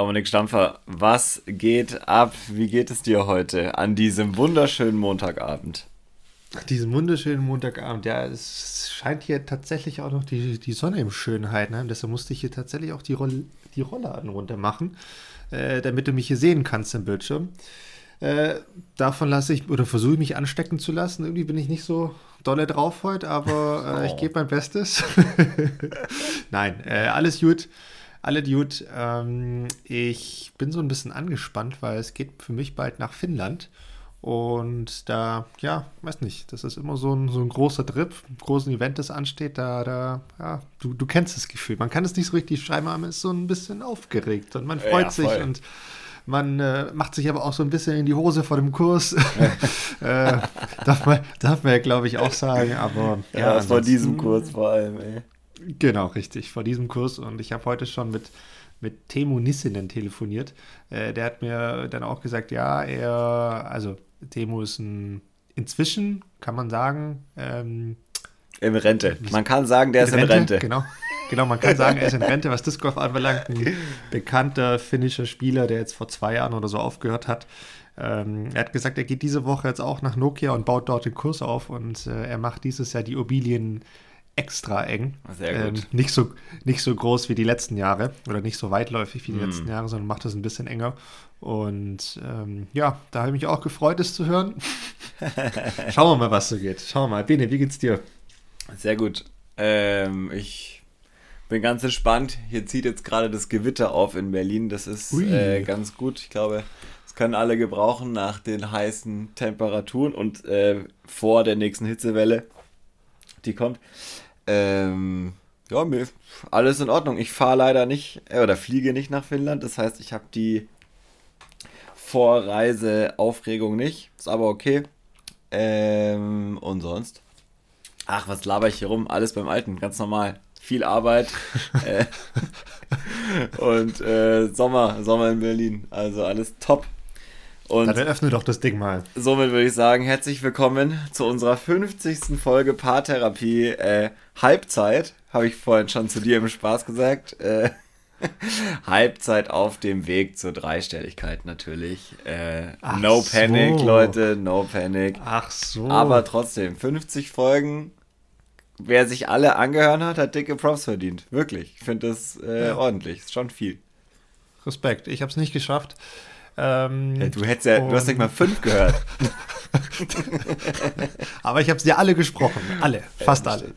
Dominik Stampfer, was geht ab? Wie geht es dir heute an diesem wunderschönen Montagabend? Diesen wunderschönen Montagabend, ja, es scheint hier tatsächlich auch noch die, die Sonne im Schönheitenheim, deshalb musste ich hier tatsächlich auch die, Roll, die Rollladen runter machen, äh, damit du mich hier sehen kannst im Bildschirm. Äh, davon lasse ich oder versuche ich mich anstecken zu lassen. Irgendwie bin ich nicht so dolle drauf heute, aber äh, ich oh. gebe mein Bestes. Nein, äh, alles gut. Alle gut. Ähm, ich bin so ein bisschen angespannt, weil es geht für mich bald nach Finnland. Und da, ja, weiß nicht, das ist immer so ein, so ein großer Trip, ein großes Event, das ansteht, da, da, ja, du, du kennst das Gefühl. Man kann es nicht so richtig schreiben, aber man ist so ein bisschen aufgeregt und man freut ja, sich und man äh, macht sich aber auch so ein bisschen in die Hose vor dem Kurs. äh, darf, man, darf man ja, glaube ich, auch sagen, aber. Ja, ja vor diesem Kurs vor allem, ey. Genau, richtig, vor diesem Kurs. Und ich habe heute schon mit mit Temu Nissinen telefoniert. Äh, der hat mir dann auch gesagt, ja, er, also Temo ist ein, inzwischen, kann man sagen, ähm, in Rente. Man kann sagen, der in ist in Rente. Rente. Genau. Genau, man kann sagen, er ist in Rente, was Disc Golf anbelangt. Ein bekannter finnischer Spieler, der jetzt vor zwei Jahren oder so aufgehört hat. Ähm, er hat gesagt, er geht diese Woche jetzt auch nach Nokia und baut dort den Kurs auf und äh, er macht dieses Jahr die Obilien extra eng. Sehr gut. Ähm, nicht, so, nicht so groß wie die letzten Jahre oder nicht so weitläufig wie die mm. letzten Jahre, sondern macht das ein bisschen enger. Und ähm, ja, da habe ich mich auch gefreut, es zu hören. Schauen wir mal, was so geht. Schauen wir mal. Bene, wie geht's dir? Sehr gut. Ähm, ich bin ganz entspannt. Hier zieht jetzt gerade das Gewitter auf in Berlin. Das ist äh, ganz gut. Ich glaube, das können alle gebrauchen nach den heißen Temperaturen und äh, vor der nächsten Hitzewelle, die kommt. Ähm, ja, mir alles in Ordnung. Ich fahre leider nicht äh, oder fliege nicht nach Finnland. Das heißt, ich habe die Vorreiseaufregung nicht. Ist aber okay. Ähm, und sonst? Ach, was laber ich hier rum? Alles beim Alten, ganz normal. Viel Arbeit. äh, und äh, Sommer, Sommer in Berlin. Also alles top. Und Dann öffne doch das Ding mal. Somit würde ich sagen, herzlich willkommen zu unserer 50. Folge Paartherapie äh, Halbzeit. Habe ich vorhin schon zu dir im Spaß gesagt. Äh, Halbzeit auf dem Weg zur Dreistelligkeit natürlich. Äh, no so. Panic, Leute, no Panic. Ach so. Aber trotzdem, 50 Folgen. Wer sich alle angehört hat, hat dicke Props verdient. Wirklich. Ich finde das äh, ja. ordentlich. Ist schon viel. Respekt. Ich habe es nicht geschafft. Ähm, ja, du hättest ja, du hast nicht mal fünf gehört. Aber ich habe sie ja alle gesprochen. Alle. Fast ja, alle.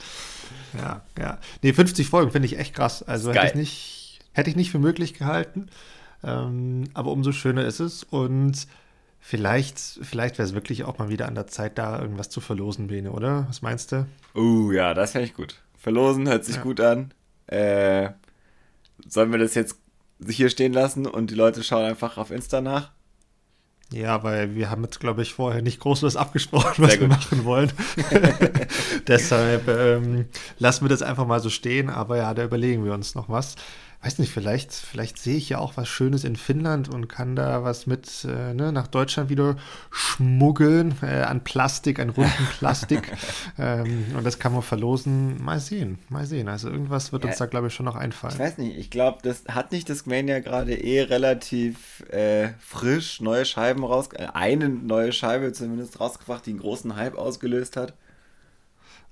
Ja, ja. Nee, 50 Folgen finde ich echt krass. Also hätte ich nicht Hätte ich nicht für möglich gehalten. Ähm, aber umso schöner ist es. Und vielleicht, vielleicht wäre es wirklich auch mal wieder an der Zeit, da irgendwas zu verlosen, Bene, oder? Was meinst du? Uh, ja, das fände ich gut. Verlosen hört sich ja. gut an. Äh, sollen wir das jetzt hier stehen lassen und die Leute schauen einfach auf Insta nach? Ja, weil wir haben jetzt, glaube ich, vorher nicht groß was abgesprochen, was wir machen wollen. Deshalb ähm, lassen wir das einfach mal so stehen. Aber ja, da überlegen wir uns noch was weiß nicht, vielleicht, vielleicht sehe ich ja auch was Schönes in Finnland und kann da was mit äh, ne, nach Deutschland wieder schmuggeln äh, an Plastik, an runden Plastik. ähm, und das kann man verlosen. Mal sehen, mal sehen. Also irgendwas wird ja, uns da, glaube ich, schon noch einfallen. Ich weiß nicht, ich glaube, das hat nicht das Mania gerade eh relativ äh, frisch neue Scheiben raus, äh, eine neue Scheibe zumindest rausgebracht, die einen großen Hype ausgelöst hat.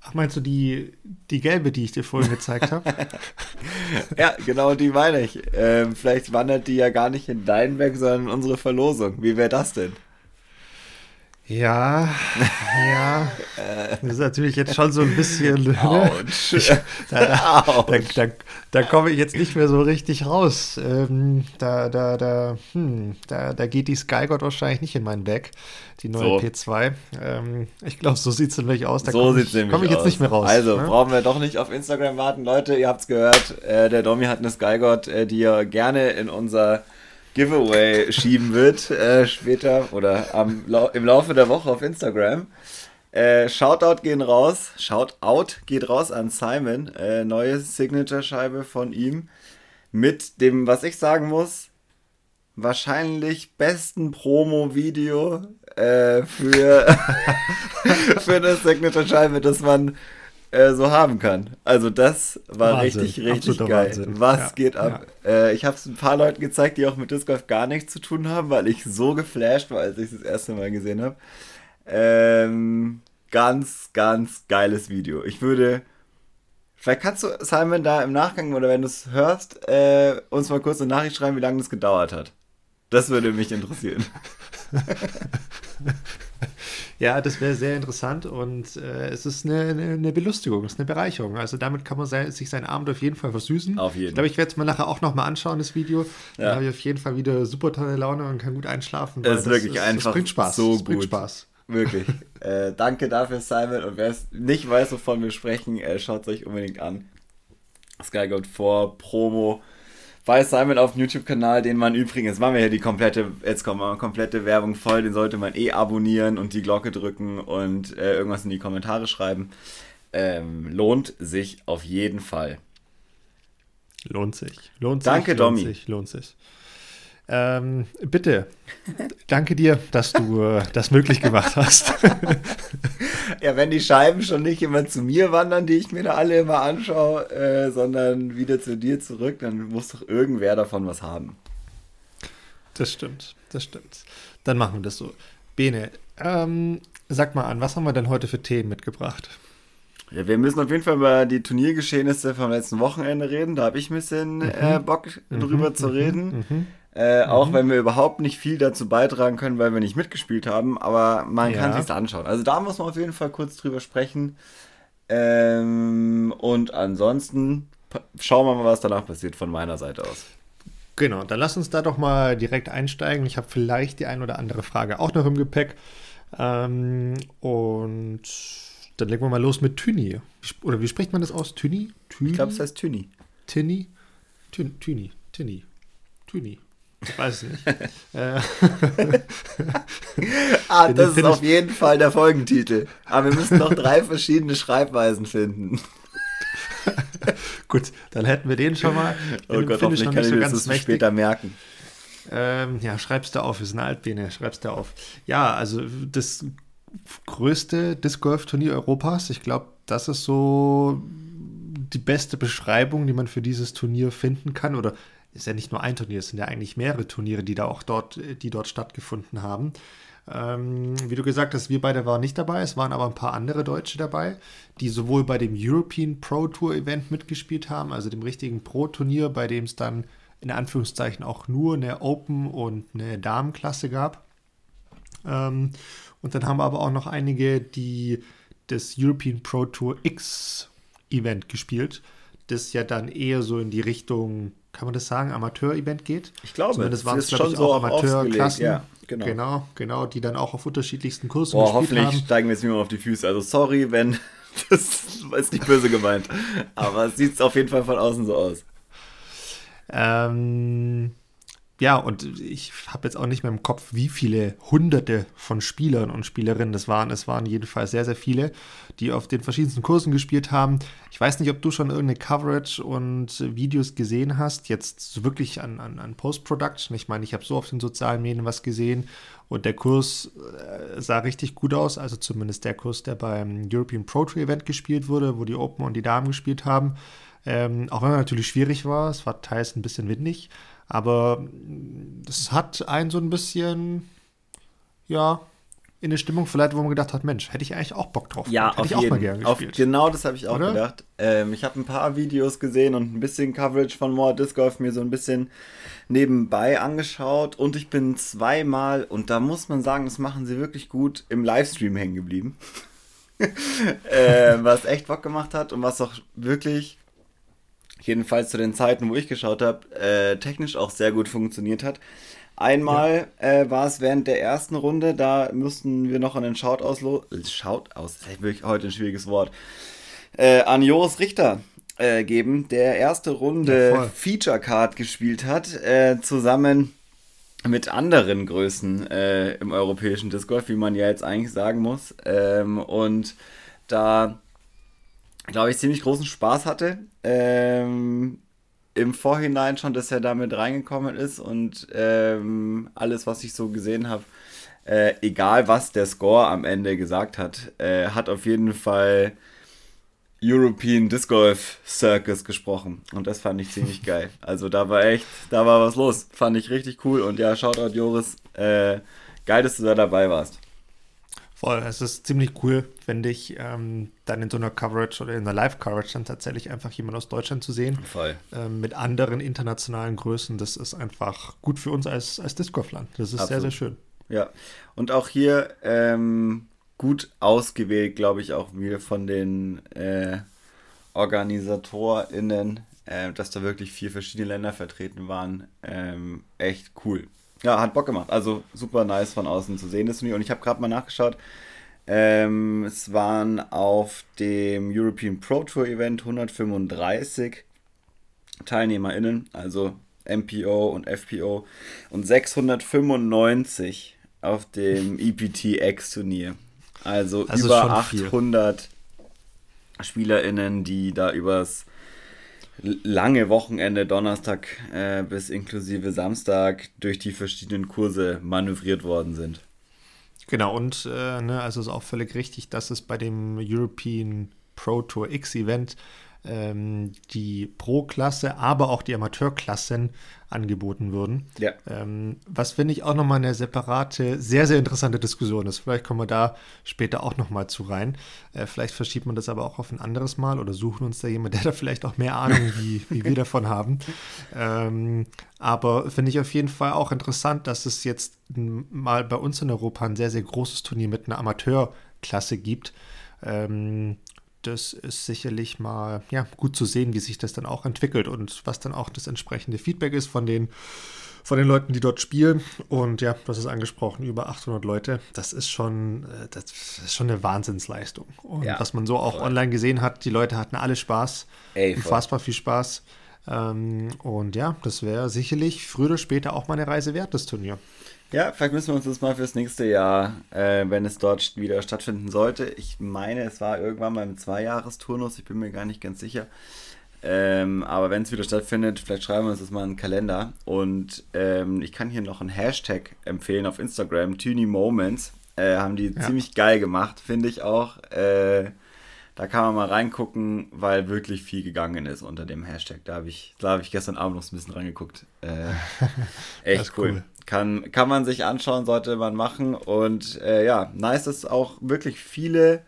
Ach, meinst du die, die gelbe, die ich dir vorhin gezeigt habe? ja, genau die meine ich. Ähm, vielleicht wandert die ja gar nicht in deinen Weg, sondern in unsere Verlosung. Wie wäre das denn? Ja, ja. Das ist natürlich jetzt schon so ein bisschen. Ne? Autsch. Da, da, da, da, komme ich jetzt nicht mehr so richtig raus. Ähm, da, da, da, hm, da, da geht die Skygod wahrscheinlich nicht in meinen Bag, die neue so. P2. Ähm, ich glaube, so sieht es nämlich aus. Da so sieht es nämlich Komme ich jetzt nicht mehr raus. Also, ne? brauchen wir doch nicht auf Instagram warten. Leute, ihr habt es gehört. Äh, der Domi hat eine Skygod, äh, die er gerne in unser Giveaway schieben wird, äh, später oder am, im Laufe der Woche auf Instagram. Äh, Shoutout gehen raus. Shoutout geht raus an Simon. Äh, neue Signature-Scheibe von ihm. Mit dem, was ich sagen muss, wahrscheinlich besten Promo-Video äh, für, für eine Signature-Scheibe, das man äh, so haben kann. Also das war Wahnsinn. richtig, richtig geil. Wahnsinn. Was ja. geht ab? Ja. Äh, ich habe es ein paar Leuten gezeigt, die auch mit Disc Golf gar nichts zu tun haben, weil ich so geflasht war, als ich es das erste Mal gesehen habe. Ähm, ganz, ganz geiles Video. Ich würde. Vielleicht kannst du, Simon, da im Nachgang oder wenn du es hörst, äh, uns mal kurz eine Nachricht schreiben, wie lange das gedauert hat. Das würde mich interessieren. ja, das wäre sehr interessant und äh, es ist eine, eine, Belustigung, es ist eine Bereicherung. Also damit kann man sein, sich seinen Abend auf jeden Fall versüßen. Auf jeden Fall. Ich glaube, ich werde es mir nachher auch nochmal anschauen, das Video. Dann ja. habe ich auf jeden Fall wieder super tolle Laune und kann gut einschlafen. Es ist wirklich ist, einfach es bringt Spaß. so es bringt Spaß. Wirklich. äh, danke dafür, Simon. Und wer es nicht weiß, wovon wir sprechen, äh, schaut es euch unbedingt an. Sky Gold 4 Promo bei Simon auf dem YouTube-Kanal, den man übrigens, machen wir hier die komplette, jetzt kommt mal komplette Werbung voll, den sollte man eh abonnieren und die Glocke drücken und äh, irgendwas in die Kommentare schreiben. Ähm, lohnt sich auf jeden Fall. Lohnt sich. Lohnt sich. Danke, Domi. Lohnt sich, lohnt sich. Ähm, bitte, danke dir, dass du äh, das möglich gemacht hast. ja, wenn die Scheiben schon nicht immer zu mir wandern, die ich mir da alle immer anschaue, äh, sondern wieder zu dir zurück, dann muss doch irgendwer davon was haben. Das stimmt, das stimmt. Dann machen wir das so. Bene, ähm, sag mal an, was haben wir denn heute für Themen mitgebracht? Ja, wir müssen auf jeden Fall über die Turniergeschehnisse vom letzten Wochenende reden. Da habe ich ein bisschen mhm. äh, Bock drüber mhm. zu reden. Mhm. Äh, mhm. Auch wenn wir überhaupt nicht viel dazu beitragen können, weil wir nicht mitgespielt haben, aber man ja. kann sich anschauen. Also da muss man auf jeden Fall kurz drüber sprechen. Ähm, und ansonsten schauen wir mal, was danach passiert von meiner Seite aus. Genau, dann lass uns da doch mal direkt einsteigen. Ich habe vielleicht die ein oder andere Frage auch noch im Gepäck. Ähm, und dann legen wir mal los mit Thyni. Oder wie spricht man das aus? Thyni? Ich glaube, es heißt Thyni. Thyni? Thyni. Thyni. Thyni. Ich weiß nicht. Äh. ah, das ist auf jeden Fall der Folgentitel. Aber wir müssen noch drei verschiedene Schreibweisen finden. Gut, dann hätten wir den schon mal. Oh Gott, hoffentlich kann ich so das später merken. Ähm, ja, schreibst du auf, wir sind Altbene, schreibst du auf. Ja, also das größte Disc Golf Turnier Europas. Ich glaube, das ist so die beste Beschreibung, die man für dieses Turnier finden kann. Oder ist ja nicht nur ein Turnier, es sind ja eigentlich mehrere Turniere, die da auch dort, die dort stattgefunden haben. Ähm, wie du gesagt hast, wir beide waren nicht dabei, es waren aber ein paar andere Deutsche dabei, die sowohl bei dem European Pro Tour Event mitgespielt haben, also dem richtigen Pro-Turnier, bei dem es dann in Anführungszeichen auch nur eine Open und eine Damenklasse gab. Ähm, und dann haben wir aber auch noch einige, die das European Pro Tour X Event gespielt, das ja dann eher so in die Richtung kann man das sagen, Amateur-Event geht. Ich glaube, Zumindest waren es, glaube ich, so auch Amateurklassen. Ja, genau. genau, genau, die dann auch auf unterschiedlichsten Kursen Boah, gespielt hoffentlich haben. steigen wir jetzt niemand auf die Füße. Also sorry, wenn das ist nicht böse gemeint. Aber es sieht auf jeden Fall von außen so aus. Ähm, ja, und ich habe jetzt auch nicht mehr im Kopf, wie viele Hunderte von Spielern und Spielerinnen das waren. Es waren jedenfalls sehr, sehr viele, die auf den verschiedensten Kursen gespielt haben. Ich weiß nicht, ob du schon irgendeine Coverage und Videos gesehen hast, jetzt wirklich an, an, an Post-Production. Ich meine, ich habe so auf den sozialen Medien was gesehen und der Kurs äh, sah richtig gut aus. Also zumindest der Kurs, der beim European Pro Tour Event gespielt wurde, wo die Open und die Damen gespielt haben. Ähm, auch wenn er natürlich schwierig war, es war teils ein bisschen windig. Aber es hat einen so ein bisschen, ja, in eine Stimmung verleitet, wo man gedacht hat, Mensch, hätte ich eigentlich auch Bock drauf. Ja, hätte auf ich jeden. auch mal gerne gespielt. Auf, genau das habe ich auch Oder? gedacht. Ähm, ich habe ein paar Videos gesehen und ein bisschen Coverage von More Disc Golf mir so ein bisschen nebenbei angeschaut und ich bin zweimal, und da muss man sagen, das machen sie wirklich gut, im Livestream hängen geblieben. äh, was echt Bock gemacht hat und was auch wirklich jedenfalls zu den Zeiten, wo ich geschaut habe, äh, technisch auch sehr gut funktioniert hat. Einmal ja. äh, war es während der ersten Runde, da mussten wir noch an den Shout aus, Shout aus, das ist wirklich heute ein schwieriges Wort, äh, an Joris Richter äh, geben, der erste Runde ja, Feature Card gespielt hat, äh, zusammen mit anderen Größen äh, im europäischen Disc Golf, wie man ja jetzt eigentlich sagen muss. Ähm, und da glaube ich, ziemlich großen Spaß hatte. Ähm, Im Vorhinein schon, dass er damit reingekommen ist und ähm, alles, was ich so gesehen habe, äh, egal was der Score am Ende gesagt hat, äh, hat auf jeden Fall European Disc Golf Circus gesprochen. Und das fand ich ziemlich geil. Also da war echt, da war was los. Fand ich richtig cool. Und ja, Shoutout Joris. Äh, geil, dass du da dabei warst. Voll, es ist ziemlich cool, finde ich, ähm, dann in so einer Coverage oder in einer Live-Coverage dann tatsächlich einfach jemand aus Deutschland zu sehen. Voll. Ähm, mit anderen internationalen Größen. Das ist einfach gut für uns als, als Disc Golf-Land. Das ist Absolut. sehr, sehr schön. Ja, und auch hier ähm, gut ausgewählt, glaube ich, auch wir von den äh, OrganisatorInnen, äh, dass da wirklich vier verschiedene Länder vertreten waren. Ähm, echt cool. Ja, hat Bock gemacht. Also super nice von außen zu sehen, das Turnier. Und ich habe gerade mal nachgeschaut. Ähm, es waren auf dem European Pro Tour Event 135 TeilnehmerInnen, also MPO und FPO, und 695 auf dem EPT-X-Turnier. Also das über 800 viel. SpielerInnen, die da übers lange Wochenende, Donnerstag äh, bis inklusive Samstag, durch die verschiedenen Kurse manövriert worden sind. Genau, und äh, ne, also ist auch völlig richtig, dass es bei dem European Pro Tour X Event ähm, die Pro-Klasse, aber auch die Amateurklassen angeboten würden. Ja. Ähm, was finde ich auch nochmal eine separate, sehr, sehr interessante Diskussion ist. Vielleicht kommen wir da später auch nochmal zu rein. Äh, vielleicht verschiebt man das aber auch auf ein anderes Mal oder suchen uns da jemand, der da vielleicht auch mehr Ahnung wie, wie wir davon haben. Ähm, aber finde ich auf jeden Fall auch interessant, dass es jetzt mal bei uns in Europa ein sehr, sehr großes Turnier mit einer Amateurklasse gibt. Ähm, das ist sicherlich mal ja, gut zu sehen, wie sich das dann auch entwickelt und was dann auch das entsprechende Feedback ist von den, von den Leuten, die dort spielen. Und ja, das ist angesprochen, über 800 Leute. Das ist schon, äh, das ist schon eine Wahnsinnsleistung. Und ja, was man so auch voll. online gesehen hat, die Leute hatten alle Spaß, Ey, unfassbar viel Spaß. Ähm, und ja, das wäre sicherlich früher oder später auch mal eine Reise wert, das Turnier. Ja, vielleicht müssen wir uns das mal fürs nächste Jahr, äh, wenn es dort wieder stattfinden sollte. Ich meine, es war irgendwann mal im Zweijahresturnus, ich bin mir gar nicht ganz sicher. Ähm, aber wenn es wieder stattfindet, vielleicht schreiben wir uns das mal in den Kalender. Und ähm, ich kann hier noch einen Hashtag empfehlen auf Instagram, Tuny Moments. Äh, haben die ja. ziemlich geil gemacht, finde ich auch. Äh, da kann man mal reingucken, weil wirklich viel gegangen ist unter dem Hashtag. Da habe ich, da hab ich gestern Abend noch ein bisschen reingeguckt. Äh, echt cool. cool. Kann, kann man sich anschauen, sollte man machen. Und äh, ja, nice, dass auch wirklich viele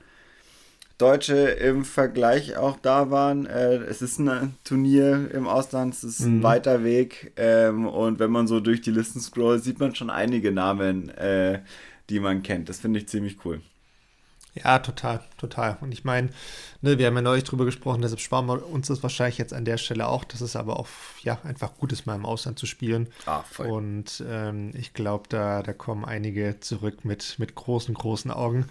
Deutsche im Vergleich auch da waren. Äh, es ist ein Turnier im Ausland, es ist ein mhm. weiter Weg. Ähm, und wenn man so durch die Listen scrollt, sieht man schon einige Namen, äh, die man kennt. Das finde ich ziemlich cool. Ja, total, total. Und ich meine, ne, wir haben ja neulich drüber gesprochen, deshalb sparen wir uns das wahrscheinlich jetzt an der Stelle auch, dass es aber auch ja, einfach gut ist, mal im Ausland zu spielen. Ah, voll. Und ähm, ich glaube, da, da kommen einige zurück mit, mit großen, großen Augen.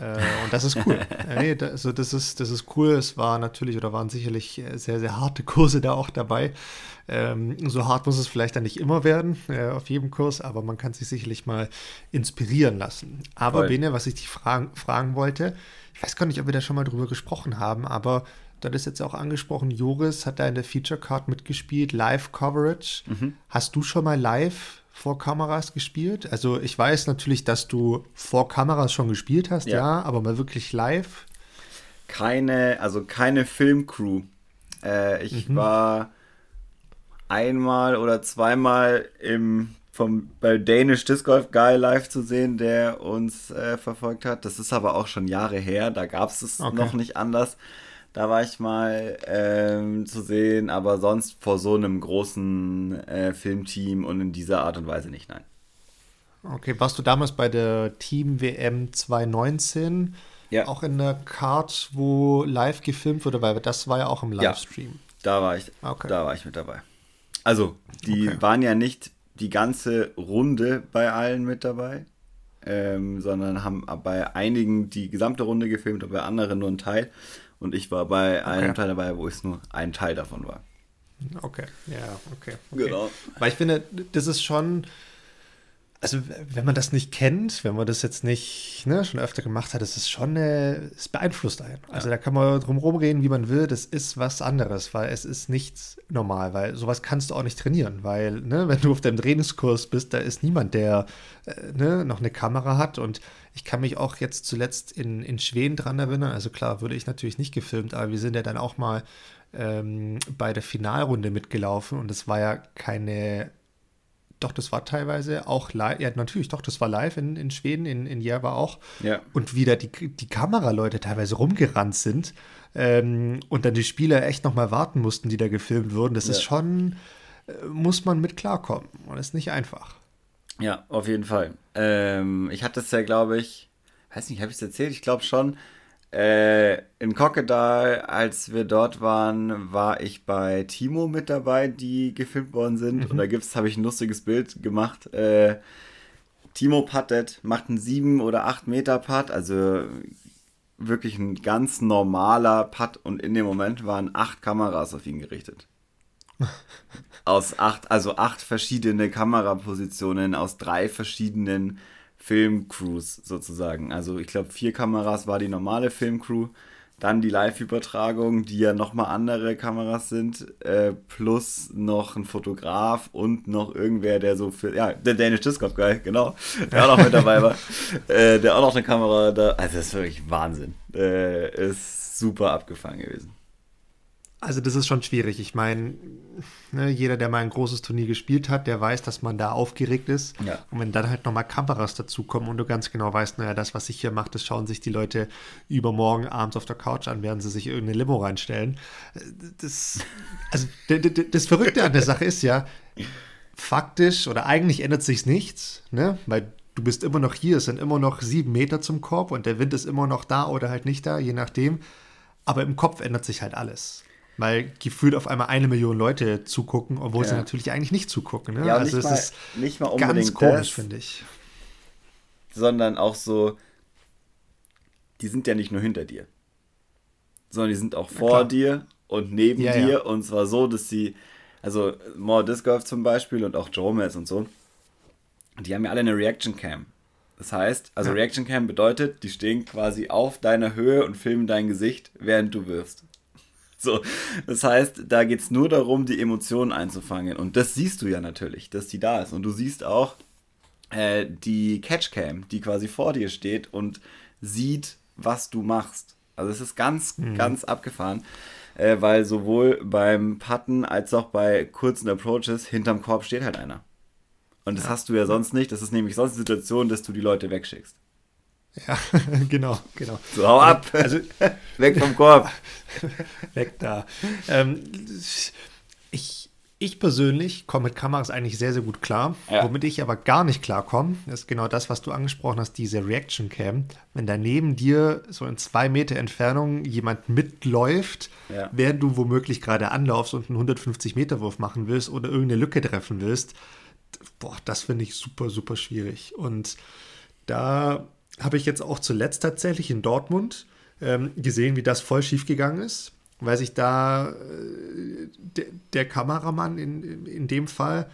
Äh, und das ist cool. nee, da, also das ist, das ist cool. Es war natürlich oder waren sicherlich äh, sehr, sehr harte Kurse da auch dabei. Ähm, so hart muss es vielleicht dann nicht immer werden äh, auf jedem Kurs, aber man kann sich sicherlich mal inspirieren lassen. Aber Voll. Bene, was ich dich fragen, fragen wollte, ich weiß gar nicht, ob wir da schon mal drüber gesprochen haben, aber das ist jetzt auch angesprochen, Joris hat da in der Feature Card mitgespielt, Live Coverage. Mhm. Hast du schon mal live vor Kameras gespielt? Also ich weiß natürlich, dass du vor Kameras schon gespielt hast, ja, ja aber mal wirklich live? Keine, also keine Filmcrew. Äh, ich mhm. war einmal oder zweimal im vom bei Danish Disc Golf Guy live zu sehen, der uns äh, verfolgt hat. Das ist aber auch schon Jahre her, da gab es es okay. noch nicht anders. Da war ich mal ähm, zu sehen, aber sonst vor so einem großen äh, Filmteam und in dieser Art und Weise nicht, nein. Okay, warst du damals bei der Team WM 2019 ja. auch in der Card, wo live gefilmt wurde, weil das war ja auch im Livestream. Ja, da war ich, okay. da war ich mit dabei. Also, die okay. waren ja nicht die ganze Runde bei allen mit dabei, ähm, sondern haben bei einigen die gesamte Runde gefilmt und bei anderen nur einen Teil. Und ich war bei okay. einem Teil dabei, wo es nur ein Teil davon war. Okay, ja, okay, okay. Genau. Weil ich finde, das ist schon, also wenn man das nicht kennt, wenn man das jetzt nicht ne, schon öfter gemacht hat, das ist schon, äh, es beeinflusst einen. Also ja. da kann man drum rumreden, wie man will, das ist was anderes, weil es ist nichts normal, weil sowas kannst du auch nicht trainieren, weil ne, wenn du auf deinem Trainingskurs bist, da ist niemand, der äh, ne, noch eine Kamera hat und ich kann mich auch jetzt zuletzt in, in Schweden dran erinnern, also klar, würde ich natürlich nicht gefilmt, aber wir sind ja dann auch mal ähm, bei der Finalrunde mitgelaufen und es war ja keine doch, das war teilweise auch live. Ja, natürlich, doch, das war live in, in Schweden, in, in Järva auch. Ja. Und wieder die, die Kameraleute teilweise rumgerannt sind ähm, und dann die Spieler echt nochmal warten mussten, die da gefilmt wurden. Das ja. ist schon, äh, muss man mit klarkommen. Und ist nicht einfach. Ja, auf jeden Fall. Ähm, ich hatte es ja, glaube ich, weiß nicht, habe ich es erzählt? Ich glaube schon äh, in Kokkedal, als wir dort waren, war ich bei Timo mit dabei, die gefilmt worden sind. Mhm. Und da gibt's, habe ich ein lustiges Bild gemacht. Äh, Timo puttet, macht einen 7 oder 8 Meter Putt, also wirklich ein ganz normaler Putt. Und in dem Moment waren acht Kameras auf ihn gerichtet. Aus acht, also acht verschiedene Kamerapositionen aus drei verschiedenen Filmcrews sozusagen. Also ich glaube, vier Kameras war die normale Filmcrew, dann die Live-Übertragung, die ja nochmal andere Kameras sind, äh, plus noch ein Fotograf und noch irgendwer, der so für, ja, der Danish Discord Guy, genau, der auch noch mit dabei war, äh, der auch noch eine Kamera da, also das ist wirklich Wahnsinn. Äh, ist super abgefangen gewesen. Also das ist schon schwierig. Ich meine, ne, jeder, der mal ein großes Turnier gespielt hat, der weiß, dass man da aufgeregt ist. Ja. Und wenn dann halt nochmal Kameras dazukommen und du ganz genau weißt, naja, das, was ich hier mache, das schauen sich die Leute übermorgen abends auf der Couch an, während sie sich irgendeine Limo reinstellen. Das, also das Verrückte an der Sache ist ja, faktisch oder eigentlich ändert sich nichts, ne? weil du bist immer noch hier, es sind immer noch sieben Meter zum Korb und der Wind ist immer noch da oder halt nicht da, je nachdem. Aber im Kopf ändert sich halt alles weil gefühlt auf einmal eine Million Leute zugucken, obwohl ja. sie natürlich eigentlich nicht zugucken. Ne? Ja, also nicht, es mal, ist nicht mal unbedingt ganz komisch, finde ich. Sondern auch so, die sind ja nicht nur hinter dir, sondern die sind auch vor dir und neben ja, dir. Und zwar so, dass sie, also More Disc Golf zum Beispiel und auch Jerome und so, die haben ja alle eine Reaction Cam. Das heißt, also Reaction Cam bedeutet, die stehen quasi auf deiner Höhe und filmen dein Gesicht, während du wirfst. So, das heißt, da geht es nur darum, die Emotionen einzufangen. Und das siehst du ja natürlich, dass die da ist. Und du siehst auch äh, die Catchcam, die quasi vor dir steht und sieht, was du machst. Also es ist ganz, mhm. ganz abgefahren, äh, weil sowohl beim Putten als auch bei kurzen Approaches hinterm Korb steht halt einer. Und das ja. hast du ja sonst nicht. Das ist nämlich sonst die Situation, dass du die Leute wegschickst. Ja, genau, genau. So, hau ab! Also, Weg vom Korb! Weg da. Ähm, ich, ich persönlich komme mit Kameras eigentlich sehr, sehr gut klar. Ja. Womit ich aber gar nicht klarkomme, ist genau das, was du angesprochen hast, diese Reaction Cam. Wenn da neben dir so in zwei Meter Entfernung jemand mitläuft, ja. während du womöglich gerade anlaufst und einen 150 Meter Wurf machen willst oder irgendeine Lücke treffen willst, boah, das finde ich super, super schwierig. Und da habe ich jetzt auch zuletzt tatsächlich in Dortmund ähm, gesehen, wie das voll schief gegangen ist, weil sich da äh, de, der Kameramann in, in, dem Fall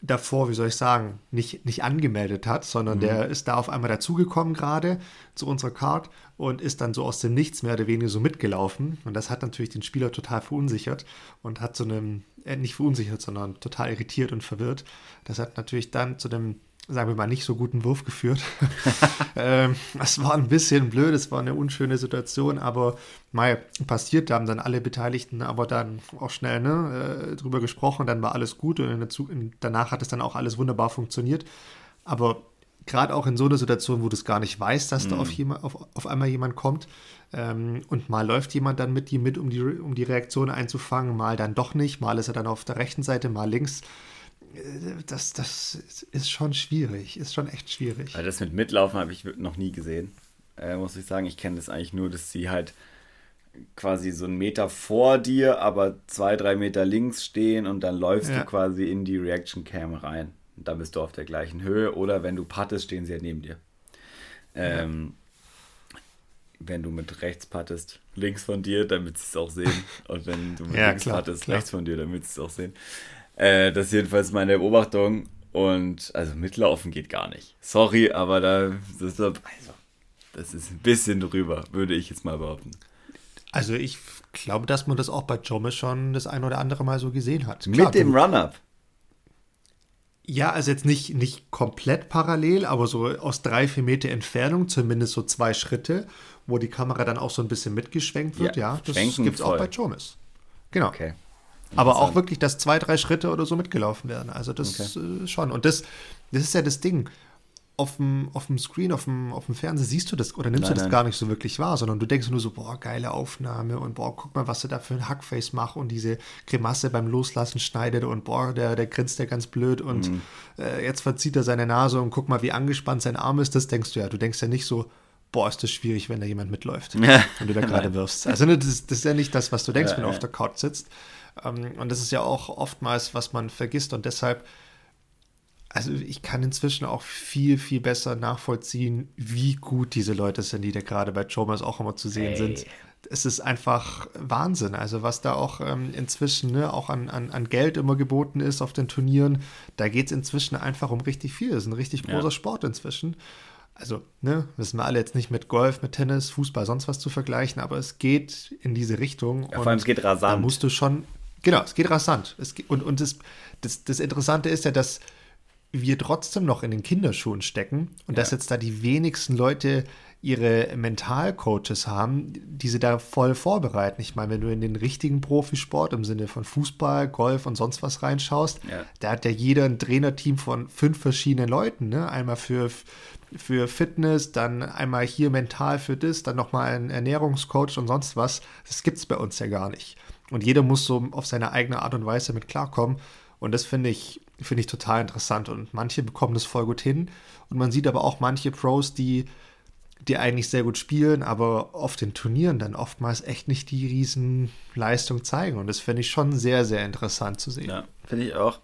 davor, wie soll ich sagen, nicht, nicht angemeldet hat, sondern mhm. der ist da auf einmal dazugekommen gerade zu unserer Card und ist dann so aus dem Nichts mehr oder weniger so mitgelaufen. Und das hat natürlich den Spieler total verunsichert und hat zu einem, äh, nicht verunsichert, sondern total irritiert und verwirrt. Das hat natürlich dann zu dem sagen wir mal, nicht so guten Wurf geführt. ähm, das war ein bisschen blöd, es war eine unschöne Situation, aber mal passiert, da haben dann alle Beteiligten aber dann auch schnell ne, äh, drüber gesprochen, dann war alles gut und in danach hat es dann auch alles wunderbar funktioniert. Aber gerade auch in so einer Situation, wo du es gar nicht weißt, dass mhm. da auf, jemand, auf, auf einmal jemand kommt ähm, und mal läuft jemand dann mit dir mit, um die, um die Reaktion einzufangen, mal dann doch nicht, mal ist er dann auf der rechten Seite, mal links das, das ist schon schwierig, ist schon echt schwierig. Also das mit Mitlaufen habe ich noch nie gesehen, äh, muss ich sagen. Ich kenne das eigentlich nur, dass sie halt quasi so einen Meter vor dir, aber zwei, drei Meter links stehen und dann läufst ja. du quasi in die Reaction Cam rein. Und dann bist du auf der gleichen Höhe oder wenn du pattest, stehen sie halt neben dir. Ähm, ja. Wenn du mit rechts pattest, links von dir, damit sie es auch sehen. Und wenn du mit ja, links klar, pattest, klar. rechts von dir, damit sie es auch sehen. Äh, das ist jedenfalls meine Beobachtung. Und also mitlaufen geht gar nicht. Sorry, aber da das ist, also, das ist ein bisschen drüber, würde ich jetzt mal behaupten. Also ich glaube, dass man das auch bei Jomis schon das ein oder andere Mal so gesehen hat. Klar, Mit dem Run-Up. Ja, also jetzt nicht, nicht komplett parallel, aber so aus drei, vier Meter Entfernung, zumindest so zwei Schritte, wo die Kamera dann auch so ein bisschen mitgeschwenkt wird. Ja, ja das gibt es auch bei Jomis. Genau. Okay. Aber auch wirklich, dass zwei, drei Schritte oder so mitgelaufen werden. Also das okay. äh, schon. Und das, das ist ja das Ding auf dem, auf dem Screen, auf dem, auf dem Fernseher siehst du das oder nimmst nein, du das nein. gar nicht so wirklich wahr, sondern du denkst nur so, boah, geile Aufnahme und boah, guck mal, was er da für ein Hackface macht und diese Grimasse beim Loslassen schneidet und boah, der, der grinst ja ganz blöd und mhm. äh, jetzt verzieht er seine Nase und guck mal, wie angespannt sein Arm ist. Das denkst du ja. Du denkst ja nicht so, boah, ist das schwierig, wenn da jemand mitläuft ja. und du da gerade wirfst. Also ne, das, ist, das, ist ja nicht das, was du denkst, ja, wenn du auf der Couch sitzt. Ähm, und das ist ja auch oftmals, was man vergisst und deshalb also ich kann inzwischen auch viel, viel besser nachvollziehen, wie gut diese Leute sind, die da gerade bei Chomas auch immer zu sehen hey. sind. Es ist einfach Wahnsinn. Also was da auch ähm, inzwischen ne, auch an, an, an Geld immer geboten ist auf den Turnieren, da geht es inzwischen einfach um richtig viel. Das ist ein richtig großer ja. Sport inzwischen. Also, ne, wissen wir alle jetzt nicht mit Golf, mit Tennis, Fußball, sonst was zu vergleichen, aber es geht in diese Richtung. Ja, vor allem es geht rasant. Da musst du schon, genau, es geht rasant. Es geht, und und das, das, das Interessante ist ja, dass wir trotzdem noch in den Kinderschuhen stecken und ja. dass jetzt da die wenigsten Leute ihre Mentalcoaches haben, die sie da voll vorbereiten. Ich meine, wenn du in den richtigen Profisport im Sinne von Fußball, Golf und sonst was reinschaust, ja. da hat ja jeder ein Trainerteam von fünf verschiedenen Leuten. Ne? Einmal für, für Fitness, dann einmal hier mental für das, dann nochmal ein Ernährungscoach und sonst was. Das gibt es bei uns ja gar nicht. Und jeder muss so auf seine eigene Art und Weise mit klarkommen. Und das finde ich Finde ich total interessant und manche bekommen das voll gut hin. Und man sieht aber auch manche Pros, die, die eigentlich sehr gut spielen, aber auf den Turnieren dann oftmals echt nicht die Riesenleistung zeigen. Und das finde ich schon sehr, sehr interessant zu sehen. Ja, finde ich auch.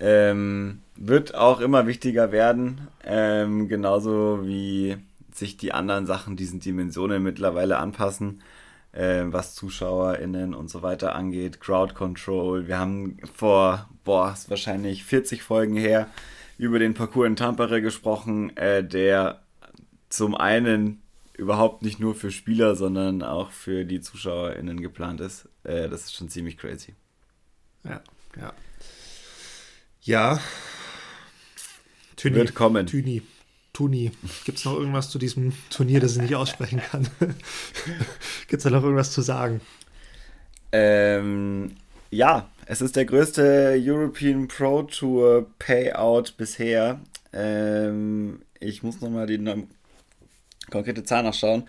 Ähm, wird auch immer wichtiger werden, ähm, genauso wie sich die anderen Sachen diesen Dimensionen mittlerweile anpassen äh, was ZuschauerInnen und so weiter angeht, Crowd Control. Wir haben vor, boah, ist wahrscheinlich 40 Folgen her, über den Parcours in Tampere gesprochen, äh, der zum einen überhaupt nicht nur für Spieler, sondern auch für die ZuschauerInnen geplant ist. Äh, das ist schon ziemlich crazy. Ja, ja. Ja. Tüni, Wird kommen. Tüni. Tuni. Gibt es noch irgendwas zu diesem Turnier, das ich nicht aussprechen kann? Gibt es da noch irgendwas zu sagen? Ähm, ja, es ist der größte European Pro Tour Payout bisher. Ähm, ich muss nochmal die konkrete Zahl nachschauen.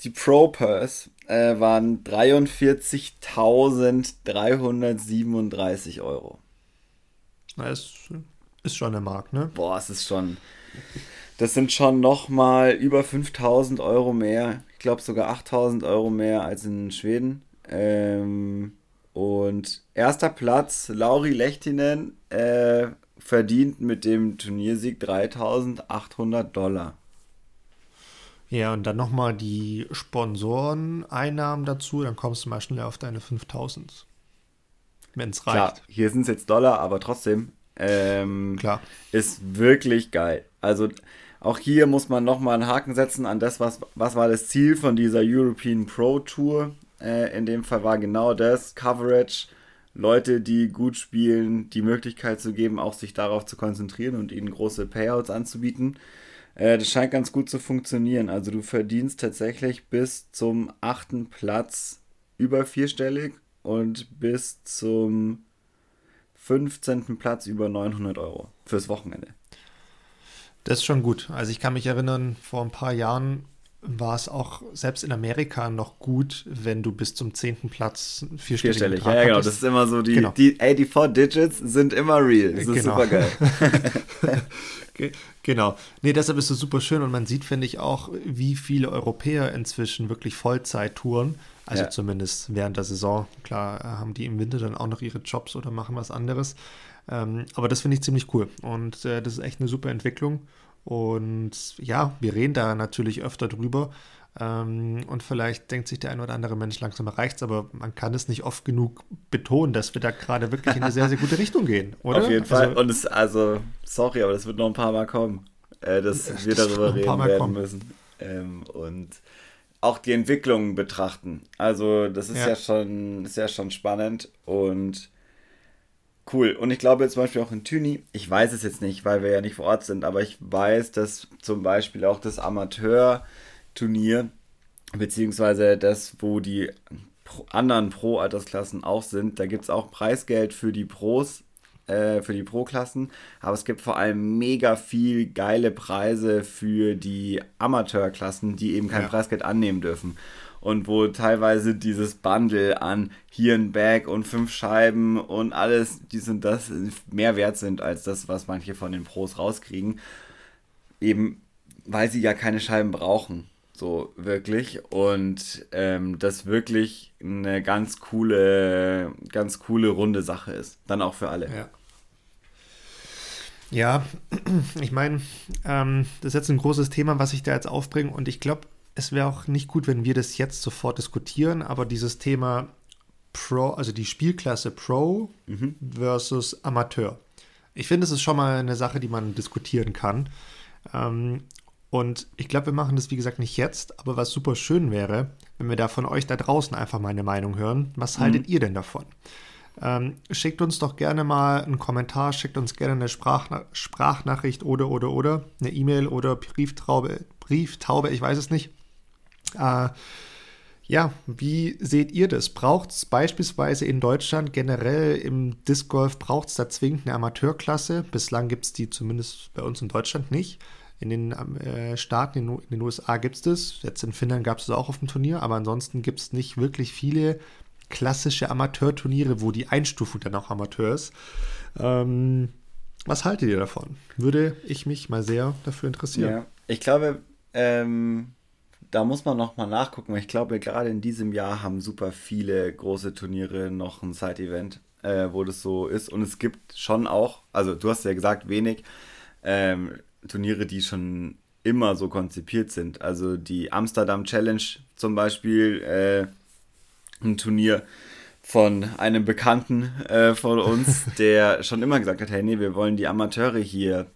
Die Pro Purse äh, waren 43.337 Euro. Das ist schon eine Mark, ne? Boah, es ist schon. Das sind schon nochmal über 5000 Euro mehr. Ich glaube sogar 8000 Euro mehr als in Schweden. Ähm, und erster Platz, Lauri Lechtinen, äh, verdient mit dem Turniersieg 3800 Dollar. Ja, und dann nochmal die Sponsoreneinnahmen dazu, dann kommst du mal schnell auf deine 5000. Wenn es reicht. Klar, hier sind es jetzt Dollar, aber trotzdem. Ähm, Klar. Ist wirklich geil. Also auch hier muss man nochmal einen Haken setzen an das, was, was war das Ziel von dieser European Pro Tour. Äh, in dem Fall war genau das, Coverage, Leute, die gut spielen, die Möglichkeit zu geben, auch sich darauf zu konzentrieren und ihnen große Payouts anzubieten. Äh, das scheint ganz gut zu funktionieren. Also du verdienst tatsächlich bis zum achten Platz über vierstellig und bis zum 15. Platz über 900 Euro fürs Wochenende. Das ist schon gut. Also ich kann mich erinnern, vor ein paar Jahren war es auch selbst in Amerika noch gut, wenn du bis zum zehnten Platz vierstellig, vierstellig ja, ja, genau. Das ist immer so, die, genau. die, ey, die Four Digits sind immer real. Das ist genau. super geil. genau. Nee, deshalb ist es super schön und man sieht, finde ich, auch, wie viele Europäer inzwischen wirklich Vollzeit touren. Also ja. zumindest während der Saison. Klar haben die im Winter dann auch noch ihre Jobs oder machen was anderes. Ähm, aber das finde ich ziemlich cool und äh, das ist echt eine super Entwicklung. Und ja, wir reden da natürlich öfter drüber. Ähm, und vielleicht denkt sich der ein oder andere Mensch langsam reicht's, aber man kann es nicht oft genug betonen, dass wir da gerade wirklich in eine sehr, sehr gute Richtung gehen, oder? Auf jeden Fall. Also, und es, also, sorry, aber das wird noch ein paar Mal kommen, äh, dass das wir darüber reden werden kommen. müssen. Ähm, und auch die Entwicklungen betrachten. Also, das ist ja. ja schon, ist ja schon spannend und cool. Und ich glaube zum Beispiel auch in Tüni, ich weiß es jetzt nicht, weil wir ja nicht vor Ort sind, aber ich weiß, dass zum Beispiel auch das Amateur Turnier, beziehungsweise das, wo die anderen Pro-Altersklassen auch sind. Da gibt es auch Preisgeld für die Pros, äh, für die Pro-Klassen, aber es gibt vor allem mega viel geile Preise für die Amateurklassen, die eben kein ja. Preisgeld annehmen dürfen. Und wo teilweise dieses Bundle an hier ein Bag und fünf Scheiben und alles, dies und das mehr wert sind als das, was manche von den Pros rauskriegen. Eben weil sie ja keine Scheiben brauchen. So wirklich. Und ähm, das wirklich eine ganz coole, ganz coole runde Sache ist. Dann auch für alle. Ja. Ja, ich meine, ähm, das ist jetzt ein großes Thema, was ich da jetzt aufbringe und ich glaube, es wäre auch nicht gut, wenn wir das jetzt sofort diskutieren, aber dieses Thema Pro, also die Spielklasse Pro mhm. versus Amateur. Ich finde, es ist schon mal eine Sache, die man diskutieren kann. Ähm, und ich glaube, wir machen das, wie gesagt, nicht jetzt, aber was super schön wäre, wenn wir da von euch da draußen einfach meine Meinung hören. Was mhm. haltet ihr denn davon? Ähm, schickt uns doch gerne mal einen Kommentar, schickt uns gerne eine Sprachna Sprachnachricht oder, oder, oder, eine E-Mail oder Brieftraube, Brieftaube, ich weiß es nicht. Äh, ja, wie seht ihr das? Braucht es beispielsweise in Deutschland generell im Disc Golf, braucht es da zwingend eine Amateurklasse? Bislang gibt es die zumindest bei uns in Deutschland nicht. In den äh, Staaten, in, in, den USA gibt es das. Jetzt in Finnland gab es es auch auf dem Turnier, aber ansonsten gibt es nicht wirklich viele klassische Amateurturniere, wo die Einstufung dann auch Amateur ist. Ähm, was haltet ihr davon? Würde ich mich mal sehr dafür interessieren. Ja, ich glaube, ähm, da muss man noch mal nachgucken, weil ich glaube, gerade in diesem Jahr haben super viele große Turniere noch ein Side-Event, äh, wo das so ist. Und es gibt schon auch, also du hast ja gesagt, wenig. Ähm, Turniere, die schon immer so konzipiert sind. Also die Amsterdam Challenge zum Beispiel, äh, ein Turnier von einem Bekannten äh, von uns, der schon immer gesagt hat, hey, nee, wir wollen die Amateure hier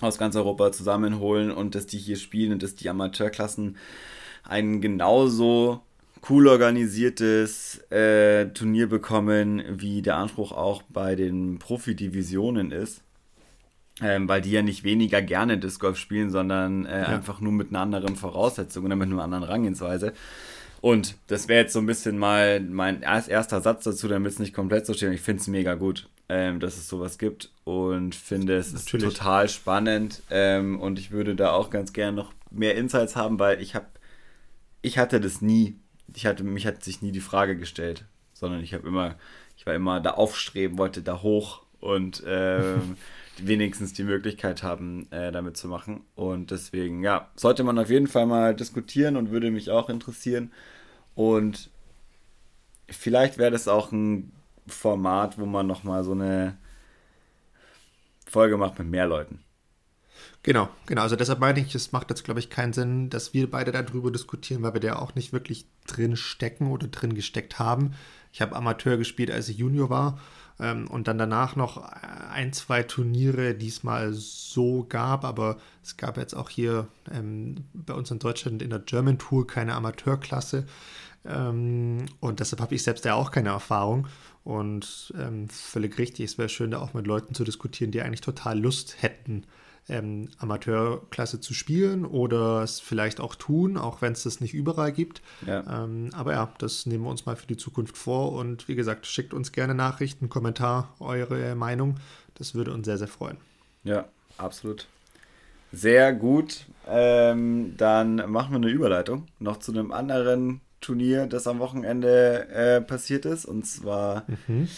aus ganz Europa zusammenholen und dass die hier spielen und dass die Amateurklassen ein genauso cool organisiertes äh, Turnier bekommen, wie der Anspruch auch bei den Profidivisionen ist ähm, weil die ja nicht weniger gerne Disc Golf spielen, sondern äh, ja. einfach nur mit einer anderen Voraussetzung oder mit einer anderen Rangehensweise. Und das wäre jetzt so ein bisschen mal mein erster Satz dazu, damit es nicht komplett so steht. Ich finde es mega gut, ähm, dass es sowas gibt und finde es Natürlich. ist total spannend. Ähm, und ich würde da auch ganz gerne noch mehr Insights haben, weil ich habe, ich hatte das nie. Ich hatte, mich hat sich nie die Frage gestellt, sondern ich habe immer, ich war immer da aufstreben, wollte da hoch und ähm, wenigstens die Möglichkeit haben, äh, damit zu machen. Und deswegen, ja, sollte man auf jeden Fall mal diskutieren und würde mich auch interessieren. Und vielleicht wäre das auch ein Format, wo man nochmal so eine Folge macht mit mehr Leuten. Genau, genau. Also deshalb meine ich, es macht jetzt, glaube ich, keinen Sinn, dass wir beide darüber diskutieren, weil wir da auch nicht wirklich drin stecken oder drin gesteckt haben. Ich habe Amateur gespielt, als ich Junior war ähm, und dann danach noch ein, zwei Turniere diesmal so gab, aber es gab jetzt auch hier ähm, bei uns in Deutschland in der German Tour keine Amateurklasse. Ähm, und deshalb habe ich selbst ja auch keine Erfahrung. Und ähm, völlig richtig, es wäre schön, da auch mit Leuten zu diskutieren, die eigentlich total Lust hätten, ähm, Amateurklasse zu spielen oder es vielleicht auch tun, auch wenn es das nicht überall gibt. Ja. Ähm, aber ja, das nehmen wir uns mal für die Zukunft vor und wie gesagt, schickt uns gerne Nachrichten, Kommentar, eure Meinung. Das würde uns sehr, sehr freuen. Ja, absolut. Sehr gut. Ähm, dann machen wir eine Überleitung noch zu einem anderen Turnier, das am Wochenende äh, passiert ist. Und zwar mhm.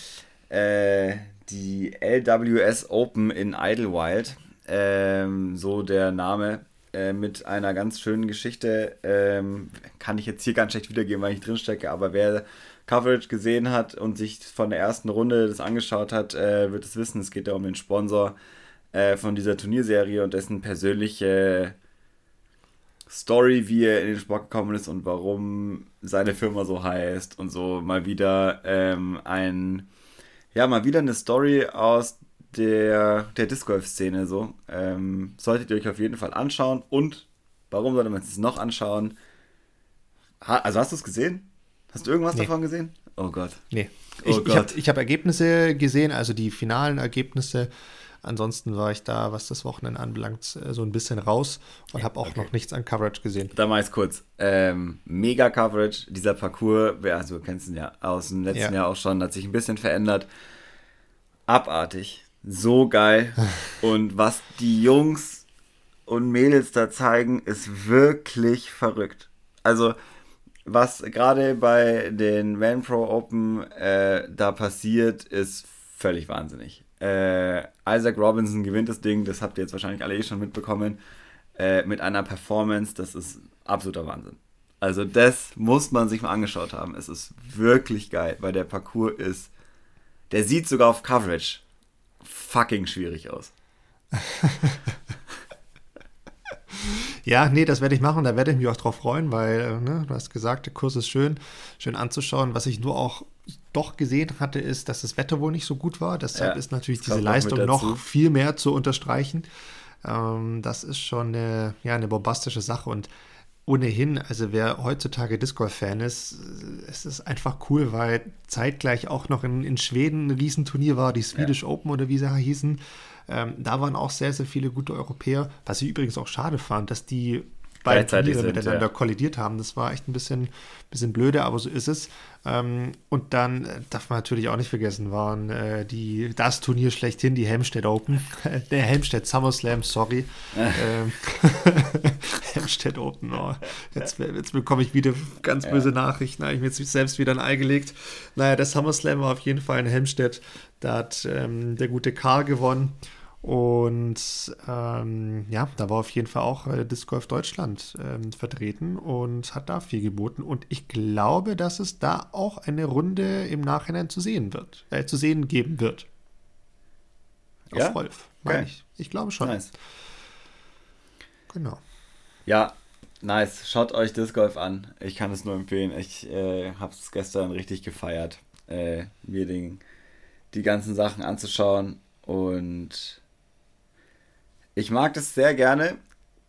äh, die LWS Open in Idlewild ähm, so der Name, äh, mit einer ganz schönen Geschichte. Ähm, kann ich jetzt hier ganz schlecht wiedergeben, weil ich drin stecke, aber wer Coverage gesehen hat und sich von der ersten Runde das angeschaut hat, äh, wird es wissen. Es geht ja um den Sponsor äh, von dieser Turnierserie und dessen persönliche Story, wie er in den Sport gekommen ist und warum seine Firma so heißt und so mal wieder ähm, ein, ja, mal wieder eine Story aus der, der Disc Golf-Szene so. Ähm, solltet ihr euch auf jeden Fall anschauen und warum sollte man es noch anschauen? Ha, also hast du es gesehen? Hast du irgendwas nee. davon gesehen? Oh Gott. Nee. Oh ich, ich habe hab Ergebnisse gesehen, also die finalen Ergebnisse Ansonsten war ich da, was das Wochenende anbelangt, äh, so ein bisschen raus und habe auch okay. noch nichts an Coverage gesehen. Da mache ich kurz. Ähm, mega Coverage, dieser Parcours, also du kennst ihn ja aus dem letzten ja. Jahr auch schon, hat sich ein bisschen verändert. Abartig, so geil. und was die Jungs und Mädels da zeigen, ist wirklich verrückt. Also, was gerade bei den Man Pro Open äh, da passiert, ist völlig wahnsinnig. Äh, Isaac Robinson gewinnt das Ding, das habt ihr jetzt wahrscheinlich alle eh schon mitbekommen, äh, mit einer Performance, das ist absoluter Wahnsinn. Also das muss man sich mal angeschaut haben. Es ist wirklich geil, weil der Parcours ist, der sieht sogar auf Coverage fucking schwierig aus. ja, nee, das werde ich machen. Da werde ich mich auch drauf freuen, weil äh, ne, du hast gesagt, der Kurs ist schön, schön anzuschauen. Was ich nur auch doch gesehen hatte, ist, dass das Wetter wohl nicht so gut war. Deshalb ja, ist natürlich diese Leistung noch viel mehr zu unterstreichen. Ähm, das ist schon eine, ja, eine bombastische Sache und ohnehin, also wer heutzutage Disc Golf-Fan ist, es ist einfach cool, weil zeitgleich auch noch in, in Schweden ein Riesenturnier war, die Swedish ja. Open oder wie sie hießen. Ähm, da waren auch sehr, sehr viele gute Europäer, was ich übrigens auch schade fand, dass die beide Turniere miteinander ja. kollidiert haben. Das war echt ein bisschen, bisschen blöde, aber so ist es. Ähm, und dann äh, darf man natürlich auch nicht vergessen, waren äh, die, das Turnier schlechthin, die Helmstedt Open. Der Helmstedt SummerSlam, sorry. ähm, Helmstedt Open, oh. jetzt, jetzt bekomme ich wieder ganz böse ja. Nachrichten. Habe ich mir jetzt selbst wieder ein Ei gelegt. Naja, der SummerSlam war auf jeden Fall in Helmstedt. Da hat ähm, der gute Karl gewonnen. Und ähm, ja, da war auf jeden Fall auch äh, Disc Golf Deutschland ähm, vertreten und hat da viel geboten. Und ich glaube, dass es da auch eine Runde im Nachhinein zu sehen wird, äh, zu sehen geben wird. Auf ja? Rolf, meine okay. ich. Ich glaube schon. Nice. Genau. Ja, nice. Schaut euch Disc Golf an. Ich kann es nur empfehlen. Ich äh, habe es gestern richtig gefeiert, äh, mir den, die ganzen Sachen anzuschauen. Und ich mag das sehr gerne,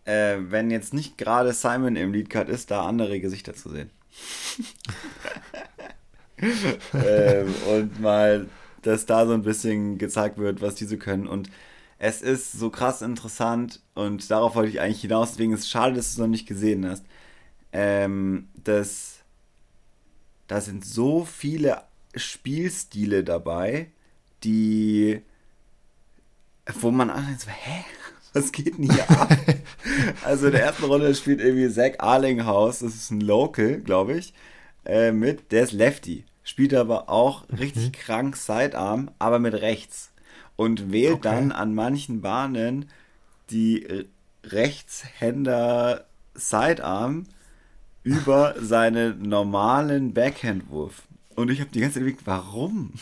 äh, wenn jetzt nicht gerade Simon im Leadcut ist, da andere Gesichter zu sehen. ähm, und mal, dass da so ein bisschen gezeigt wird, was diese können. Und es ist so krass interessant und darauf wollte ich eigentlich hinaus, deswegen ist es schade, dass du es noch nicht gesehen hast. Ähm, dass da sind so viele Spielstile dabei, die wo man anfängt so, hä? Was geht denn hier ab? also in der ersten Runde spielt irgendwie Zach Arlinghaus, das ist ein Local, glaube ich, äh, mit, der ist Lefty. Spielt aber auch richtig mhm. krank Sidearm, aber mit rechts. Und wählt okay. dann an manchen Bahnen die Rechtshänder Sidearm über seinen normalen Backhandwurf. Und ich habe die ganze Zeit überlegt, warum?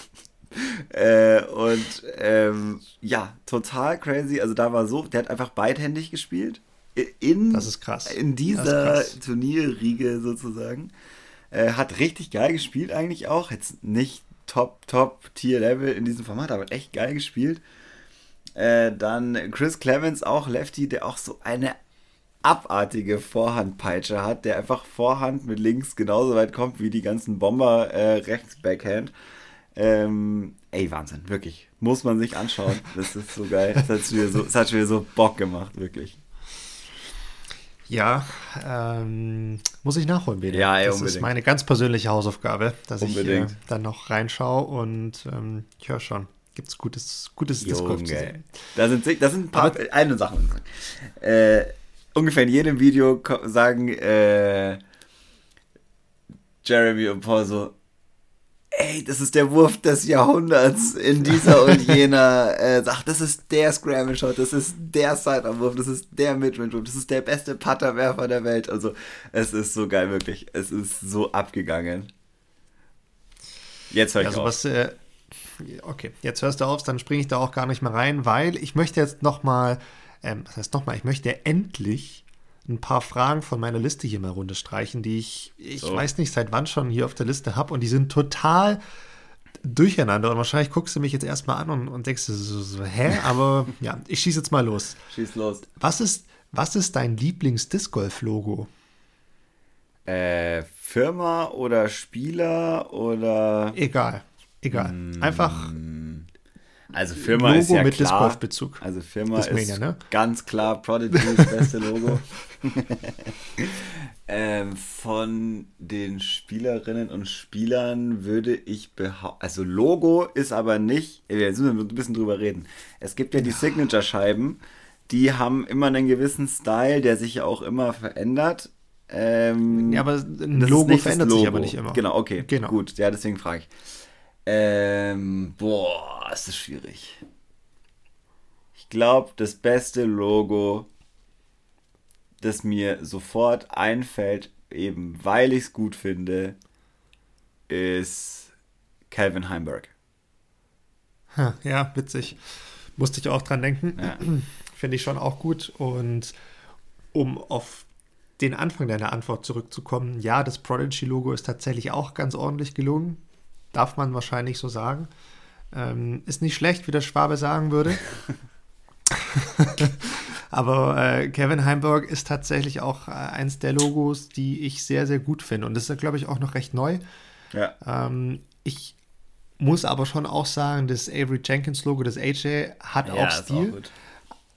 Äh, und ähm, ja, total crazy. Also da war so, der hat einfach beidhändig gespielt. In, das ist krass. In dieser. Turnierriege sozusagen. Äh, hat richtig geil gespielt eigentlich auch. Jetzt nicht Top, Top Tier-Level in diesem Format, aber echt geil gespielt. Äh, dann Chris Clemens, auch Lefty, der auch so eine abartige Vorhandpeitsche hat, der einfach Vorhand mit links genauso weit kommt wie die ganzen Bomber äh, rechts Backhand. Ähm, ey, Wahnsinn, wirklich. Muss man sich anschauen. Das ist so geil. Das hat schon wieder so, das hat schon wieder so Bock gemacht, wirklich. Ja, ähm, muss ich nachholen, bitte. Ja, ey, das unbedingt. ist meine ganz persönliche Hausaufgabe, dass unbedingt. ich äh, dann noch reinschaue und ähm, ich höre schon. Gibt es gutes, gutes Discord. Da sind, da sind ein paar Aber, eine Sachen. Äh, ungefähr in jedem Video sagen äh, Jeremy und Paul so, ey, das ist der Wurf des Jahrhunderts in dieser und jener äh, Sache. Das ist der Scramble Shot, das ist der Sidearm-Wurf, das ist der Midrange-Wurf, das ist der beste Putterwerfer der Welt. Also, es ist so geil, wirklich. Es ist so abgegangen. Jetzt höre ich also, auf. Was, äh, okay, jetzt hörst du auf, dann springe ich da auch gar nicht mehr rein, weil ich möchte jetzt nochmal, ähm, das heißt nochmal, ich möchte endlich ein paar Fragen von meiner Liste hier mal runterstreichen, die ich, ich so. weiß nicht, seit wann schon hier auf der Liste habe und die sind total durcheinander und wahrscheinlich guckst du mich jetzt erstmal an und, und denkst so, so, hä? Aber ja, ich schieße jetzt mal los. Schieß los. Was ist, was ist dein Lieblings-Disc Golf-Logo? Äh, Firma oder Spieler oder. Egal. Egal. Einfach. Also Firma Logo ist ja mit klar. Golfbezug. Also Firma Discmania, ist ne? ganz klar Prodigy das beste Logo. ähm, von den Spielerinnen und Spielern würde ich behaupten, also Logo ist aber nicht, jetzt müssen wir ein bisschen drüber reden. Es gibt ja die Signature-Scheiben, die haben immer einen gewissen Style, der sich ja auch immer verändert. Ähm, ja, aber ein Logo verändert Logo. sich aber nicht immer. Genau, okay, genau. gut. Ja, deswegen frage ich. Ähm, boah, ist das schwierig. Ich glaube, das beste Logo, das mir sofort einfällt, eben weil ich es gut finde, ist Calvin Heimberg. Ja, witzig. Musste ich auch dran denken. Ja. Finde ich schon auch gut. Und um auf den Anfang deiner Antwort zurückzukommen, ja, das Prodigy-Logo ist tatsächlich auch ganz ordentlich gelungen. Darf man wahrscheinlich so sagen. Ähm, ist nicht schlecht, wie der Schwabe sagen würde. Aber äh, Kevin Heimberg ist tatsächlich auch äh, eins der Logos, die ich sehr, sehr gut finde. Und das ist, glaube ich, auch noch recht neu. Ja. Ähm, ich muss aber schon auch sagen, das Avery Jenkins Logo, das AJ, hat ja, auch Stil. Auch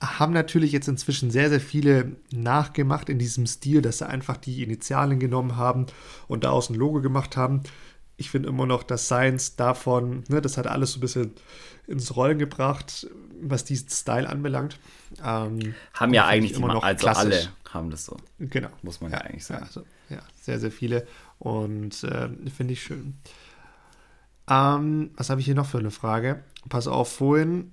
haben natürlich jetzt inzwischen sehr, sehr viele nachgemacht in diesem Stil, dass sie einfach die Initialen genommen haben und daraus ein Logo gemacht haben. Ich finde immer noch, dass Science davon, ne, das hat alles so ein bisschen ins Rollen gebracht, was diesen Style anbelangt. Ähm, haben ja eigentlich immer noch also klassisch. alle haben das so. Genau. Muss man ja, ja eigentlich sagen. Ja, also, ja, sehr, sehr viele und äh, finde ich schön. Ähm, was habe ich hier noch für eine Frage? Pass auf, vorhin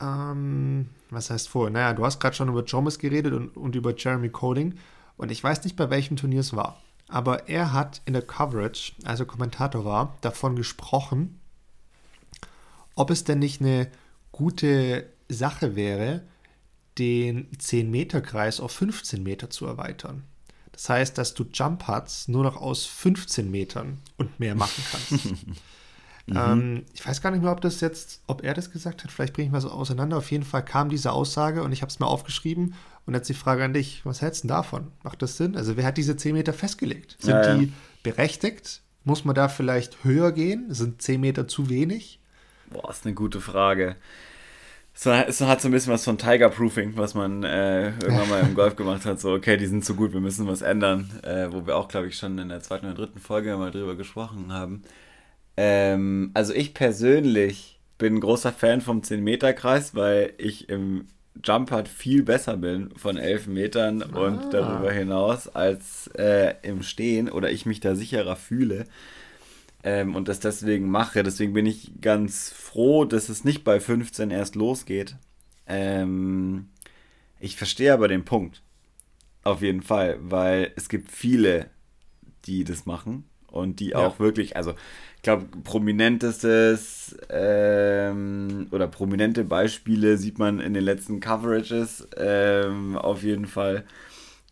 ähm, was heißt vor? Naja, du hast gerade schon über Jomis geredet und, und über Jeremy Coding. Und ich weiß nicht, bei welchem Turnier es war. Aber er hat in der Coverage, also Kommentator war, davon gesprochen, ob es denn nicht eine gute Sache wäre, den 10-Meter-Kreis auf 15 Meter zu erweitern. Das heißt, dass du Jump Huts nur noch aus 15 Metern und mehr machen kannst. Mhm. Ähm, ich weiß gar nicht mehr, ob das jetzt, ob er das gesagt hat. Vielleicht bringe ich mal so auseinander. Auf jeden Fall kam diese Aussage und ich habe es mir aufgeschrieben. Und jetzt die Frage an dich: Was hältst du davon? Macht das Sinn? Also, wer hat diese 10 Meter festgelegt? Sind ja, ja. die berechtigt? Muss man da vielleicht höher gehen? Sind 10 Meter zu wenig? Boah, ist eine gute Frage. So, es hat so ein bisschen was von Tiger-Proofing, was man äh, irgendwann mal im Golf gemacht hat. So, okay, die sind so gut, wir müssen was ändern. Äh, wo wir auch, glaube ich, schon in der zweiten oder dritten Folge mal drüber gesprochen haben. Ähm, also ich persönlich bin ein großer Fan vom 10-Meter-Kreis, weil ich im Jump viel besser bin von 11 Metern ah. und darüber hinaus als äh, im Stehen oder ich mich da sicherer fühle ähm, und das deswegen mache. Deswegen bin ich ganz froh, dass es nicht bei 15 erst losgeht. Ähm, ich verstehe aber den Punkt. Auf jeden Fall, weil es gibt viele, die das machen und die ja. auch wirklich, also glaube, prominentestes ähm, oder prominente Beispiele sieht man in den letzten Coverages. Ähm, auf jeden Fall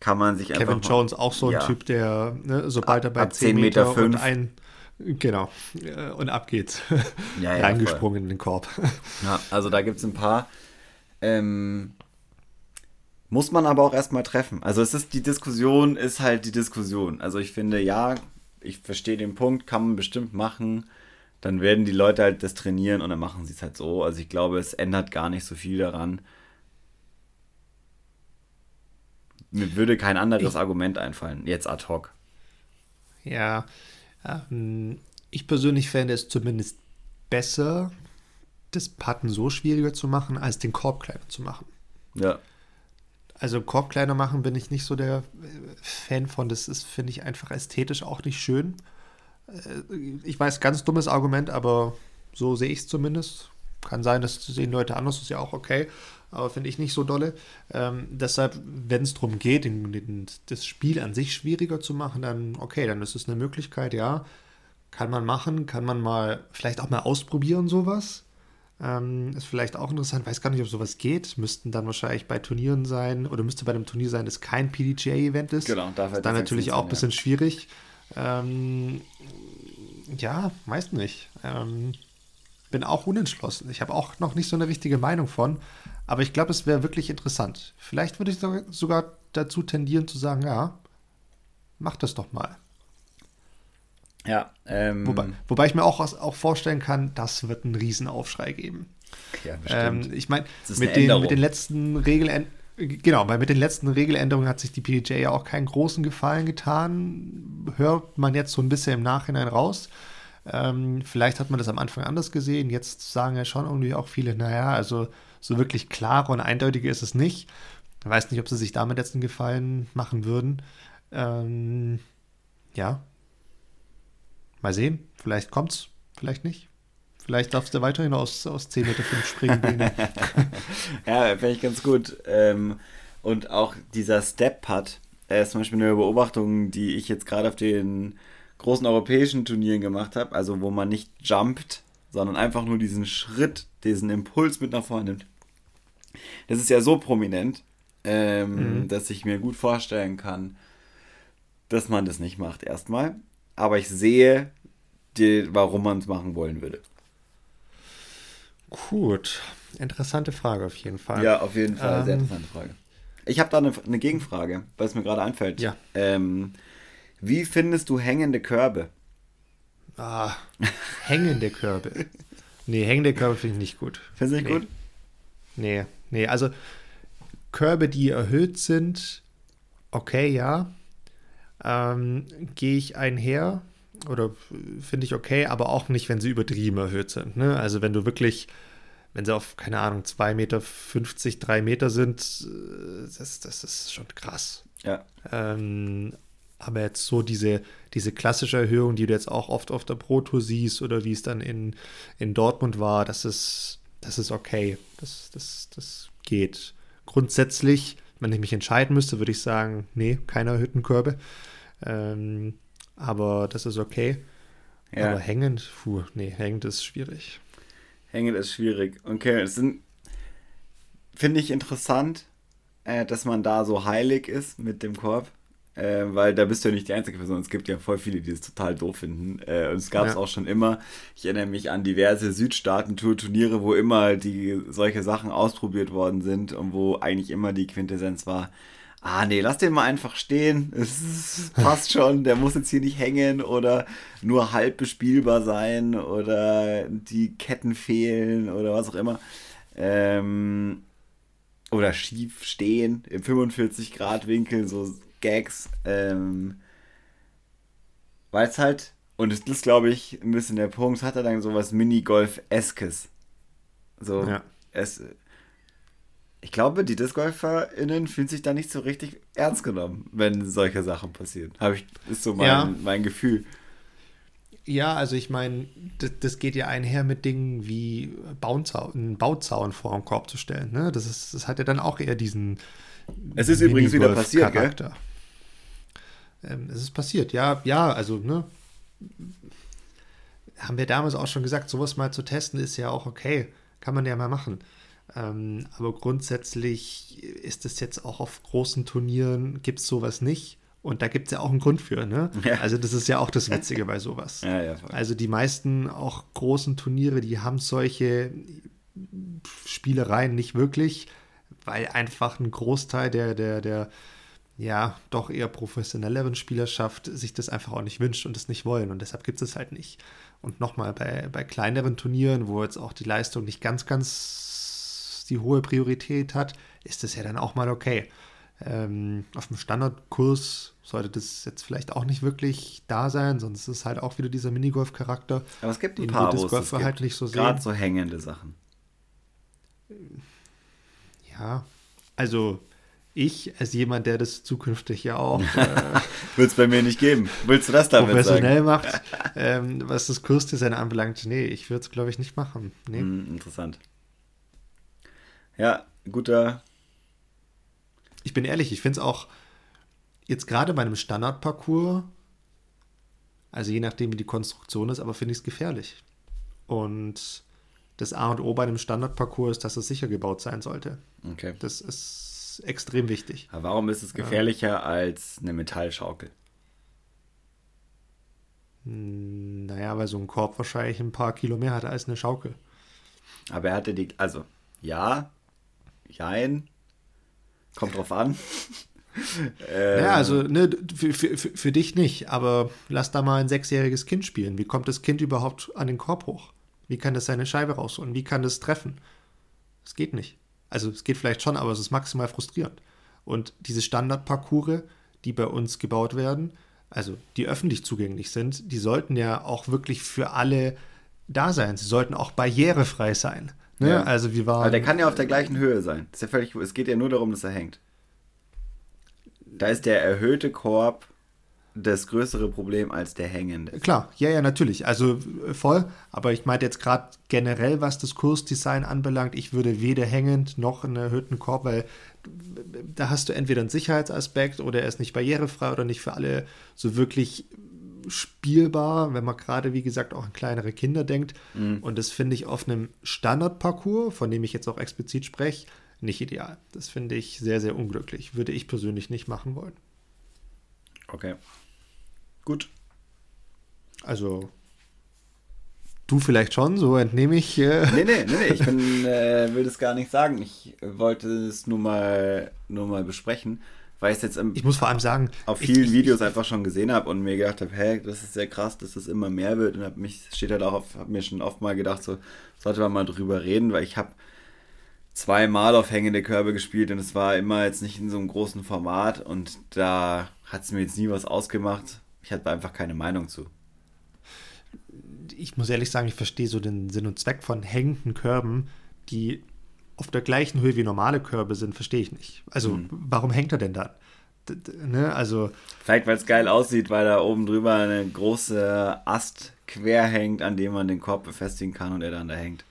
kann man sich Kevin einfach. Kevin Jones auch so ein ja. Typ, der, ne, sobald er bei ab 10 Meter, Meter und ein. Genau, äh, und ab geht's. Ja, ja, Reingesprungen voll. in den Korb. Ja, also da gibt es ein paar. Ähm, muss man aber auch erstmal treffen. Also es ist die Diskussion, ist halt die Diskussion. Also ich finde, ja, ich verstehe den Punkt, kann man bestimmt machen. Dann werden die Leute halt das trainieren und dann machen sie es halt so. Also ich glaube, es ändert gar nicht so viel daran. Mir würde kein anderes ich, Argument einfallen, jetzt ad hoc. Ja, ähm, ich persönlich fände es zumindest besser, das Putten so schwieriger zu machen, als den Korb kleiner zu machen. Ja. Also Korb kleiner machen bin ich nicht so der äh, Fan von. Das ist, finde ich, einfach ästhetisch auch nicht schön. Äh, ich weiß, ganz dummes Argument, aber so sehe ich es zumindest. Kann sein, das sehen Leute anders, ist ja auch okay, aber finde ich nicht so dolle. Ähm, deshalb, wenn es darum geht, den, den, das Spiel an sich schwieriger zu machen, dann okay, dann ist es eine Möglichkeit, ja. Kann man machen, kann man mal, vielleicht auch mal ausprobieren, sowas. Ähm, ist vielleicht auch interessant, weiß gar nicht, ob sowas geht. Müssten dann wahrscheinlich bei Turnieren sein oder müsste bei einem Turnier sein, das kein PDGA-Event ist. Genau, dafür ist dann natürlich auch ein bisschen ja. schwierig. Ähm, ja, weiß nicht. Ähm, bin auch unentschlossen. Ich habe auch noch nicht so eine richtige Meinung von, aber ich glaube, es wäre wirklich interessant. Vielleicht würde ich sogar dazu tendieren zu sagen, ja, mach das doch mal. Ja. Ähm, wobei, wobei ich mir auch, auch vorstellen kann, das wird einen Riesenaufschrei geben. Ja, bestimmt. Ähm, ich meine, mit, den, mit den letzten Regeln Genau, weil mit den letzten Regeländerungen hat sich die PDJ ja auch keinen großen Gefallen getan. Hört man jetzt so ein bisschen im Nachhinein raus. Ähm, vielleicht hat man das am Anfang anders gesehen. Jetzt sagen ja schon irgendwie auch viele, naja, also so wirklich klar und eindeutig ist es nicht. Ich weiß nicht, ob sie sich damit jetzt einen Gefallen machen würden. Ähm, ja. Mal sehen. Vielleicht kommt's, vielleicht nicht. Vielleicht darfst du weiterhin aus, aus 10 Meter 5 springen. ja, finde ich ganz gut. Ähm, und auch dieser Step-Putt ist zum Beispiel eine Beobachtung, die ich jetzt gerade auf den großen europäischen Turnieren gemacht habe, also wo man nicht jumpt, sondern einfach nur diesen Schritt, diesen Impuls mit nach vorne nimmt. Das ist ja so prominent, ähm, mhm. dass ich mir gut vorstellen kann, dass man das nicht macht erstmal. Aber ich sehe, die, warum man es machen wollen würde. Gut, interessante Frage auf jeden Fall. Ja, auf jeden Fall, ähm, sehr interessante Frage. Ich habe da eine, eine, Gegenfrage, weil es mir gerade einfällt. Ja. Ähm, wie findest du hängende Körbe? Ah, hängende Körbe. Nee, hängende Körbe finde ich nicht gut. Findest du nicht nee. gut? Nee, nee, also Körbe, die erhöht sind, okay, ja. Ähm, Gehe ich einher oder finde ich okay, aber auch nicht, wenn sie übertrieben erhöht sind. Ne? Also wenn du wirklich, wenn sie auf, keine Ahnung, 2,50 Meter, 3 Meter sind, äh, das, das ist schon krass. Ja. Ähm, aber jetzt so diese, diese klassische Erhöhung, die du jetzt auch oft auf der Pro Tour siehst oder wie es dann in, in Dortmund war, das ist, das ist okay. Das, das, das geht. Grundsätzlich, wenn ich mich entscheiden müsste, würde ich sagen, nee, keine erhöhten Körbe. Ähm, aber das ist okay. Ja. Aber hängend, puh, nee, hängend ist schwierig. Hängend ist schwierig. Okay, es sind, finde ich interessant, äh, dass man da so heilig ist mit dem Korb. Äh, weil da bist du ja nicht die einzige Person. Es gibt ja voll viele, die es total doof finden. Äh, und es gab es ja. auch schon immer. Ich erinnere mich an diverse Südstaaten-Tour-Turniere, wo immer die solche Sachen ausprobiert worden sind und wo eigentlich immer die Quintessenz war, ah nee, lass den mal einfach stehen, es passt schon, der muss jetzt hier nicht hängen oder nur halb bespielbar sein oder die Ketten fehlen oder was auch immer. Ähm, oder schief stehen im 45 Grad Winkel, so Gags. Ähm, Weil es halt, und das ist glaube ich ein bisschen der Punkt, hat er dann sowas Minigolf-eskes. So, ja. es, ich glaube, die DiscgolferInnen fühlen sich da nicht so richtig ernst genommen, wenn solche Sachen passieren. Habe ich, ist so mein, ja. mein Gefühl. Ja, also ich meine, das, das, geht ja einher mit Dingen wie Bauzaun, einen Bauzaun vor dem Korb zu stellen. Ne? Das, ist, das hat ja dann auch eher diesen. Es ist übrigens wieder passiert, Charakter. Ähm, es ist passiert, ja, ja, also, ne? Haben wir damals auch schon gesagt, sowas mal zu testen ist ja auch okay. Kann man ja mal machen. Ähm, aber grundsätzlich ist es jetzt auch auf großen Turnieren, gibt es sowas nicht. Und da gibt es ja auch einen Grund für, ne? Ja. Also das ist ja auch das Witzige bei sowas. Ja, ja, also die meisten auch großen Turniere, die haben solche Spielereien nicht wirklich, weil einfach ein Großteil der, der, der ja, doch eher professionelleren Spielerschaft sich das einfach auch nicht wünscht und es nicht wollen. Und deshalb gibt es es halt nicht. Und nochmal, bei, bei kleineren Turnieren, wo jetzt auch die Leistung nicht ganz, ganz die hohe Priorität hat, ist das ja dann auch mal okay. Ähm, auf dem Standardkurs sollte das jetzt vielleicht auch nicht wirklich da sein, sonst ist es halt auch wieder dieser Minigolf-Charakter. Aber es gibt ein paar, wo es halt nicht so Gerade so hängende Sachen. Ja, also ich als jemand, der das zukünftig ja auch äh, wird es bei mir nicht geben. Willst du das damit professionell sagen? macht, ähm, was das Kursdesign anbelangt, nee, ich würde es glaube ich nicht machen. Nee. Mm, interessant. Ja, guter. Ich bin ehrlich, ich finde es auch jetzt gerade bei einem Standardparcours Also je nachdem, wie die Konstruktion ist, aber finde ich es gefährlich. Und das A und O bei einem Standardparcours ist, dass es sicher gebaut sein sollte. Okay. Das ist extrem wichtig. Aber warum ist es gefährlicher als eine Metallschaukel? Hm, Naja, weil so ein Korb wahrscheinlich ein paar Kilo mehr hat als eine Schaukel. Aber er hatte die, also, ja, jein, kommt drauf an. ähm, Ja, also ne, für, für, für für dich nicht, aber lass da mal ein sechsjähriges Kind spielen. Wie kommt das Kind überhaupt an den Korb hoch? Wie kann das seine Scheibe rausholen? Wie kann das treffen? Es geht nicht. Also es geht vielleicht schon, aber es ist maximal frustrierend. Und diese Standardparcours, die bei uns gebaut werden, also die öffentlich zugänglich sind, die sollten ja auch wirklich für alle da sein. Sie sollten auch barrierefrei sein. Ne? Ja. Also wir waren. Aber der kann ja auf der gleichen Höhe sein. Das ist ja völlig, es geht ja nur darum, dass er hängt. Da ist der erhöhte Korb das größere Problem als der hängende. Klar, ja, ja, natürlich. Also äh, voll. Aber ich meinte jetzt gerade generell, was das Kursdesign anbelangt, ich würde weder hängend noch einen erhöhten Korb, weil da hast du entweder einen Sicherheitsaspekt oder er ist nicht barrierefrei oder nicht für alle so wirklich spielbar, wenn man gerade, wie gesagt, auch an kleinere Kinder denkt. Und das finde ich auf einem Standardparcours, von dem ich jetzt auch explizit spreche, nicht ideal. Das finde ich sehr, sehr unglücklich. Würde ich persönlich nicht machen wollen. Okay. Gut. Also, du vielleicht schon, so entnehme ich. Äh, Nee, nee, nee, nee. Ich bin, äh, will das gar nicht sagen. Ich wollte es nur mal, nur mal besprechen, weil ich es jetzt im, Ich muss vor allem sagen, auf ich- vielen ich, Videos einfach schon gesehen habe und mir gedacht habe, hey, das ist sehr krass, dass das immer mehr wird. Und hab mich, steht halt auch auf, hab mir schon oft mal gedacht, so sollte man mal drüber reden, weil ich habe zweimal auf hängende Körbe gespielt und es war immer jetzt nicht in so einem großen Format und da hat es mir jetzt nie was ausgemacht. Ich hatte einfach keine Meinung zu. ich muss ehrlich sagen, ich verstehe so den Sinn und Zweck von hängenden Körben, die auf der gleichen Höhe wie normale Körbe sind, verstehe ich nicht. Also, warum hängt er denn da? Ne? Also, Vielleicht, weil es geil aussieht, weil da oben drüber eine große Ast quer hängt, an dem man den Korb befestigen kann und er dann da hängt.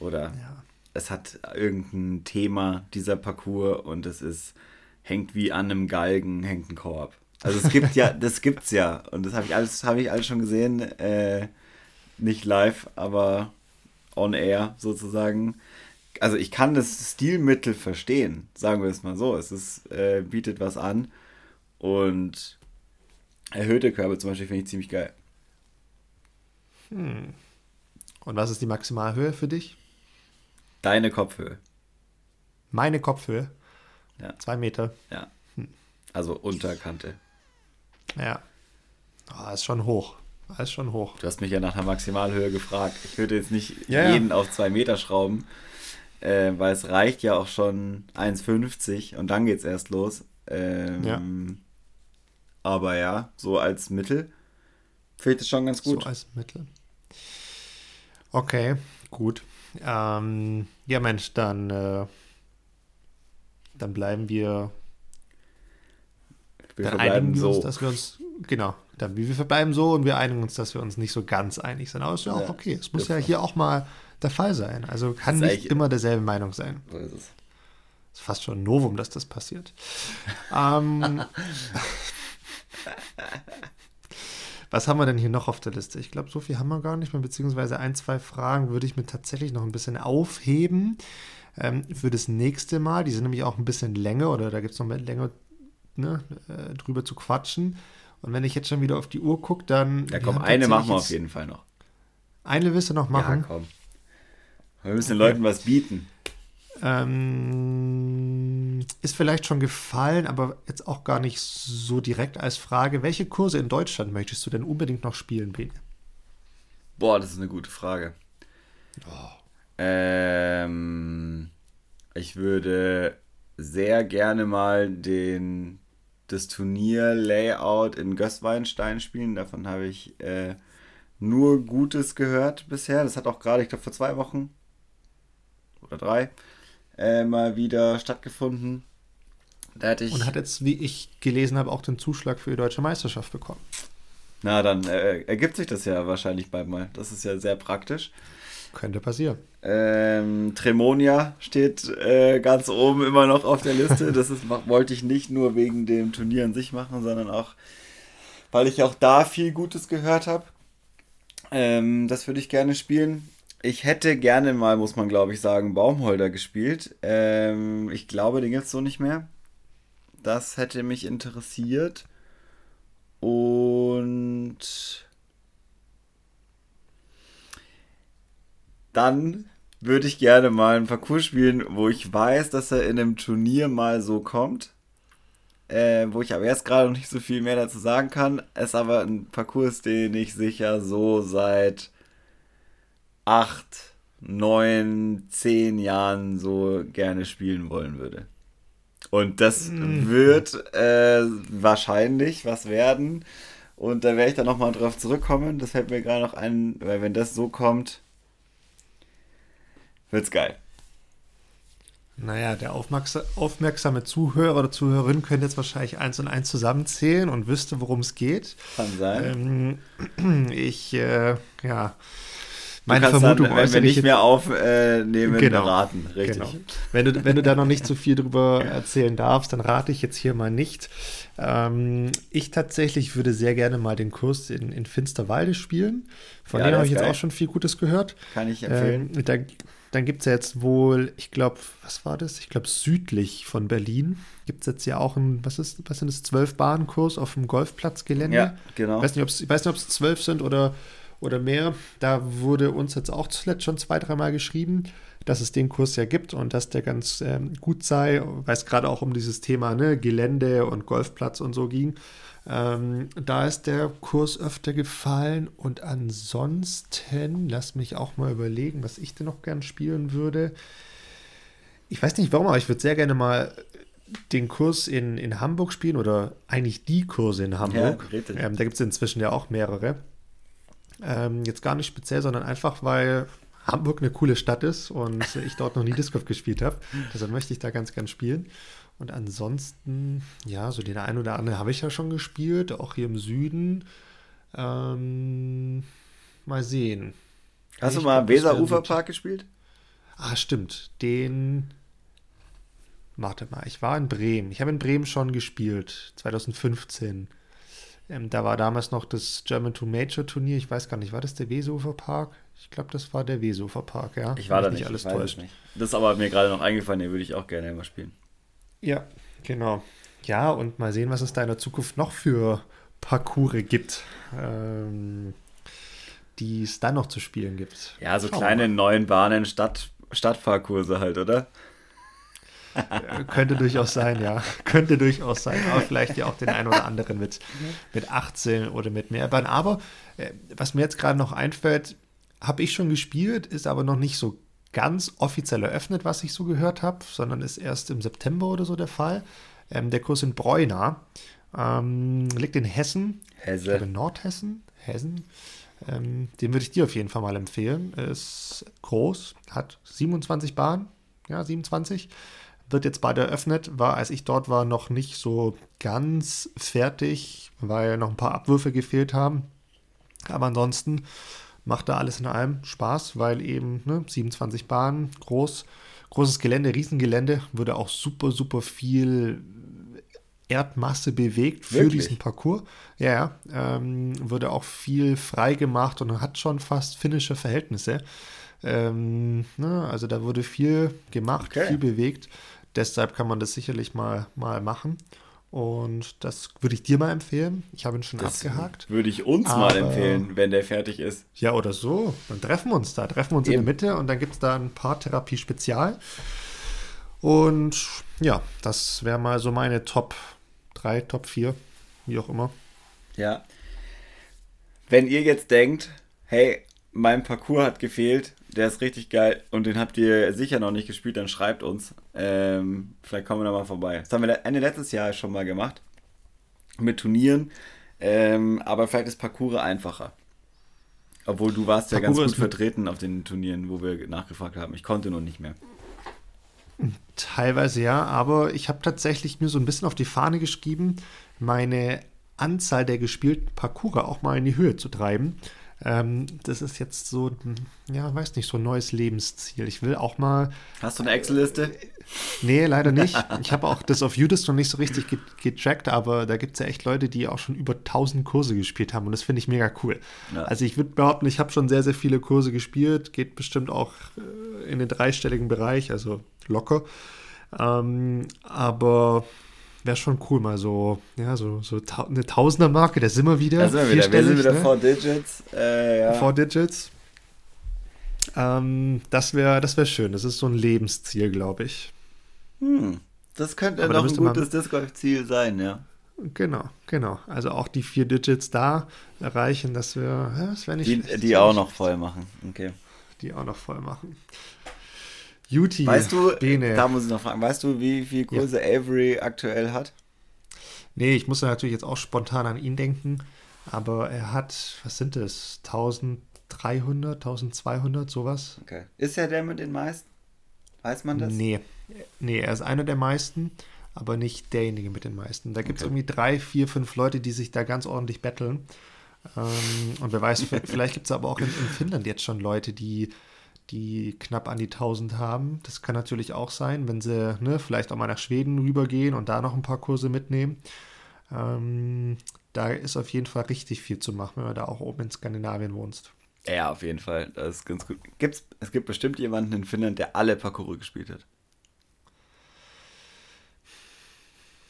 Oder ja. es hat irgendein Thema, dieser Parcours, und es ist, hängt wie an einem Galgen, hängt ein Korb. Also es gibt ja, das gibt's ja. Und das habe ich alles, habe ich alles schon gesehen. Äh, nicht live, aber on air sozusagen. Also ich kann das Stilmittel verstehen, sagen wir es mal so. Es ist, äh, bietet was an. Und erhöhte Körbe zum Beispiel finde ich ziemlich geil. und was ist die Maximalhöhe für dich? Deine Kopfhöhe. Meine Kopfhöhe. Ja. Zwei Meter. Ja. Also Unterkante. Ja. Ah, ist schon hoch. Ist schon hoch. Du hast mich ja nach der Maximalhöhe gefragt. Ich würde jetzt nicht Ja, ja. jeden auf zwei Meter schrauben, äh, weil es reicht ja auch schon 1,50 und dann geht's erst los. Ähm, Ja. Aber ja, so als Mittel ich das schon ganz gut. So als Mittel. Okay, gut. Ähm, ja, Mensch, dann, äh, dann bleiben wir Wir dann verbleiben so. uns, dass wir uns, genau, dann, wir verbleiben so und wir einigen uns, dass wir uns nicht so ganz einig sind. Aber ist ja auch Ja, okay. Es muss ja auch. hier auch mal der Fall sein. Also kann nicht immer derselben Meinung sein. so ist es. ist fast schon ein Novum, dass das passiert. ähm, was haben wir denn hier noch auf der Liste? Ich glaube, so viel haben wir gar nicht mehr, beziehungsweise ein, zwei Fragen würde ich mir tatsächlich noch ein bisschen aufheben ähm, für das nächste Mal. Die sind nämlich auch ein bisschen länger oder da gibt es noch mehr länger ne, äh, drüber zu quatschen. Und wenn ich jetzt schon wieder auf die Uhr gucke, dann. Ja, komm, eine machen wir auf jeden Fall noch. Eine willst du noch machen? Ja, komm. Wir müssen den Leuten was bieten. Ähm, ist vielleicht schon gefallen, aber jetzt auch gar nicht so direkt als Frage. Welche Kurse in Deutschland möchtest du denn unbedingt noch spielen, Bene? Boah, das ist eine gute Frage. Oh. Ähm, ich würde sehr gerne mal den, das Turnier-Layout in Gößweinstein spielen. Davon habe ich äh, nur Gutes gehört bisher. Das hat auch gerade, ich glaube, vor zwei Wochen oder drei äh, mal wieder stattgefunden. Da hätte ich. Und hat jetzt, wie ich gelesen habe, auch den Zuschlag für die deutsche Meisterschaft bekommen. na, dann äh, ergibt sich das ja wahrscheinlich bald mal. Das ist ja sehr praktisch. Könnte passieren. Ähm, Tremonia steht äh, ganz oben immer noch auf der Liste. Das ist, wollte ich nicht nur wegen dem Turnier an sich machen, sondern auch, weil ich auch da viel Gutes gehört habe. Ähm, das würde ich gerne spielen. Ich hätte gerne mal, muss man glaube ich sagen, Baumholder gespielt. Ähm, ich glaube, den gibt es so nicht mehr. Das hätte mich interessiert. Und dann würde ich gerne mal einen Parcours spielen, wo ich weiß, dass er in einem Turnier mal so kommt. Äh, wo ich aber jetzt gerade noch nicht so viel mehr dazu sagen kann. Es ist aber ein Parcours, den ich sicher so seit acht, neun, zehn Jahren so gerne spielen wollen würde. Und das mhm. wird äh, wahrscheinlich was werden. Und da werde ich dann nochmal drauf zurückkommen. Das fällt mir gerade noch ein, weil wenn das so kommt, wird's geil. Naja, der aufmerksame Zuhörer oder Zuhörerin könnte jetzt wahrscheinlich eins und eins zusammenzählen und wüsste, worum es geht. Kann sein. Ähm, ich, äh, ja, meine Vermutung dann, wenn wir nicht mehr aufnehmen, genau, raten, richtig. Genau. Wenn, du, wenn du da noch nicht so viel drüber erzählen darfst, dann rate ich jetzt hier mal nicht. Ähm, ich tatsächlich würde sehr gerne mal den Kurs in, in Finsterwalde spielen. Von ja, dem habe ich jetzt geil. auch schon viel Gutes gehört. Kann ich empfehlen. Ähm, da, dann gibt es ja jetzt wohl, ich glaube, was war das? Ich glaube, südlich von Berlin gibt es jetzt ja auch ein, was ist, was sind das, zwölf Bahnkurs auf dem Golfplatzgelände. Ja, genau. Ich weiß nicht, ob es zwölf sind oder oder mehr. Da wurde uns jetzt auch zuletzt schon zwei, dreimal geschrieben, dass es den Kurs ja gibt und dass der ganz ähm, gut sei, weil es gerade auch um dieses Thema ne, Gelände und Golfplatz und so ging. Ähm, da ist der Kurs öfter gefallen und ansonsten, lass mich auch mal überlegen, was ich denn noch gern spielen würde. Ich weiß nicht warum, aber ich würde sehr gerne mal den Kurs in, in Hamburg spielen oder eigentlich die Kurse in Hamburg. Ja, ähm, da gibt es inzwischen ja auch mehrere. Ähm, jetzt gar nicht speziell, sondern einfach, weil Hamburg eine coole Stadt ist und ich dort noch nie Disc Golf gespielt habe. Deshalb möchte ich da ganz gern spielen. Und ansonsten, ja, so den einen oder anderen habe ich ja schon gespielt, auch hier im Süden. Ähm, mal sehen. Hast ich du mal Weser Uferpark gespielt? Ah, stimmt. Den. Warte mal, ich war in Bremen. Ich habe in Bremen schon gespielt, 2015. Ähm, da war damals noch das German to Major Turnier. Ich weiß gar nicht, war das der Wesofer Park? Ich glaube, das war der Wesofer Park, ja. Ich war da nicht, alles täuscht. Nicht. Das ist aber mir gerade noch eingefallen, den würde ich auch gerne immer spielen. Ja, genau. Ja, und mal sehen, was es da in der Zukunft noch für Parcours gibt, ähm, die es dann noch zu spielen gibt. Ja, so Schauen kleine neuen Bahnen, Stadt, Stadtparcourse halt, oder? Könnte durchaus sein, ja. Könnte durchaus sein. Aber vielleicht ja auch den einen oder anderen mit, mit 18 oder mit mehr Bahn. Aber äh, was mir jetzt gerade noch einfällt, habe ich schon gespielt, ist aber noch nicht so ganz offiziell eröffnet, was ich so gehört habe, sondern ist erst im September oder so der Fall. Ähm, der Kurs in Breuna ähm, liegt in Hessen. Hesse. Ich glaube Nordhessen. Hessen. Ähm, den würde ich dir auf jeden Fall mal empfehlen. Ist groß, hat 27 Bahnen. Ja, 27 wird jetzt bald eröffnet, war, als ich dort war, noch nicht so ganz fertig, weil noch ein paar Abwürfe gefehlt haben. Aber ansonsten macht da alles in allem Spaß, weil eben ne, 27 Bahnen, groß, großes Gelände, Riesengelände, würde auch super, super viel Erdmasse bewegt für Wirklich? diesen Parcours. Ja, ja ähm, wurde auch viel frei gemacht und hat schon fast finnische Verhältnisse. Ähm, ne, also da wurde viel gemacht, okay. viel bewegt. Deshalb kann man das sicherlich mal, mal machen. Und das würde ich dir mal empfehlen. Ich habe ihn schon das abgehakt. Würde ich uns Aber, mal empfehlen, wenn der fertig ist. Ja, oder so. Dann treffen wir uns da. Treffen wir uns Eben. in der Mitte und dann gibt es da ein Paartherapie Spezial. Und ja, das wäre mal so meine Top 3, Top 4, wie auch immer. Ja. Wenn ihr jetzt denkt, hey, mein Parcours hat gefehlt, der ist richtig geil und den habt ihr sicher noch nicht gespielt, dann schreibt uns. Ähm, vielleicht kommen wir da mal vorbei. Das haben wir Ende letztes Jahr schon mal gemacht. Mit Turnieren. Ähm, aber vielleicht ist Parcours einfacher. Obwohl du warst ja Parcours ganz gut vertreten auf den Turnieren, wo wir nachgefragt haben. Ich konnte nur nicht mehr. Teilweise ja, aber ich habe tatsächlich mir so ein bisschen auf die Fahne geschrieben, meine Anzahl der gespielten Parcours auch mal in die Höhe zu treiben. Ähm, das ist jetzt so, ja, weiß nicht, so ein neues Lebensziel. Ich will auch mal. Hast du eine Excel-Liste? Nee, leider nicht. Ich habe auch das auf YouTube noch nicht so richtig getrackt, aber da gibt es ja echt Leute, die auch schon über 1000 Kurse gespielt haben und das finde ich mega cool. Ja. Also ich würde behaupten, ich habe schon sehr, sehr viele Kurse gespielt, geht bestimmt auch äh, in den dreistelligen Bereich, also locker. Ähm, aber wäre schon cool, mal so, ja, so, so ta eine Tausender-Marke, da sind wir wieder. Da sind wir wieder, wir sind wieder ne? Four Digits. Äh, ja. Four Digits. Ähm, das wäre das wär schön. Das ist so ein Lebensziel, glaube ich. Hm. Das könnte Aber noch ein gutes Disc Golf-Ziel sein, ja. Genau, genau. Also auch die vier Digits da erreichen, dass wir, ja, das wäre nicht Die, schlecht, die auch noch voll machen, okay. Die auch noch voll machen. Juti, weißt du, Bene. da muss ich noch fragen, weißt du, wie viel Kurse ja. Avery aktuell hat? Nee, ich muss natürlich jetzt auch spontan an ihn denken, aber er hat, was sind das, 1300, 1200, sowas. Okay. Ist er der mit den meisten? Weiß man das? Nee, nee, er ist einer der meisten, aber nicht derjenige mit den meisten. Da gibt es okay. irgendwie drei, vier, fünf Leute, die sich da ganz ordentlich betteln. Ähm, und wer weiß, vielleicht gibt es aber auch in, in Finnland jetzt schon Leute, die die knapp an die 1000 haben. Das kann natürlich auch sein, wenn sie ne, vielleicht auch mal nach Schweden rübergehen und da noch ein paar Kurse mitnehmen. Ähm, da ist auf jeden Fall richtig viel zu machen, wenn du da auch oben in Skandinavien wohnst. Ja, auf jeden Fall. Das ist ganz gut. Gibt's, es gibt bestimmt jemanden in Finnland, der alle Parcours gespielt hat.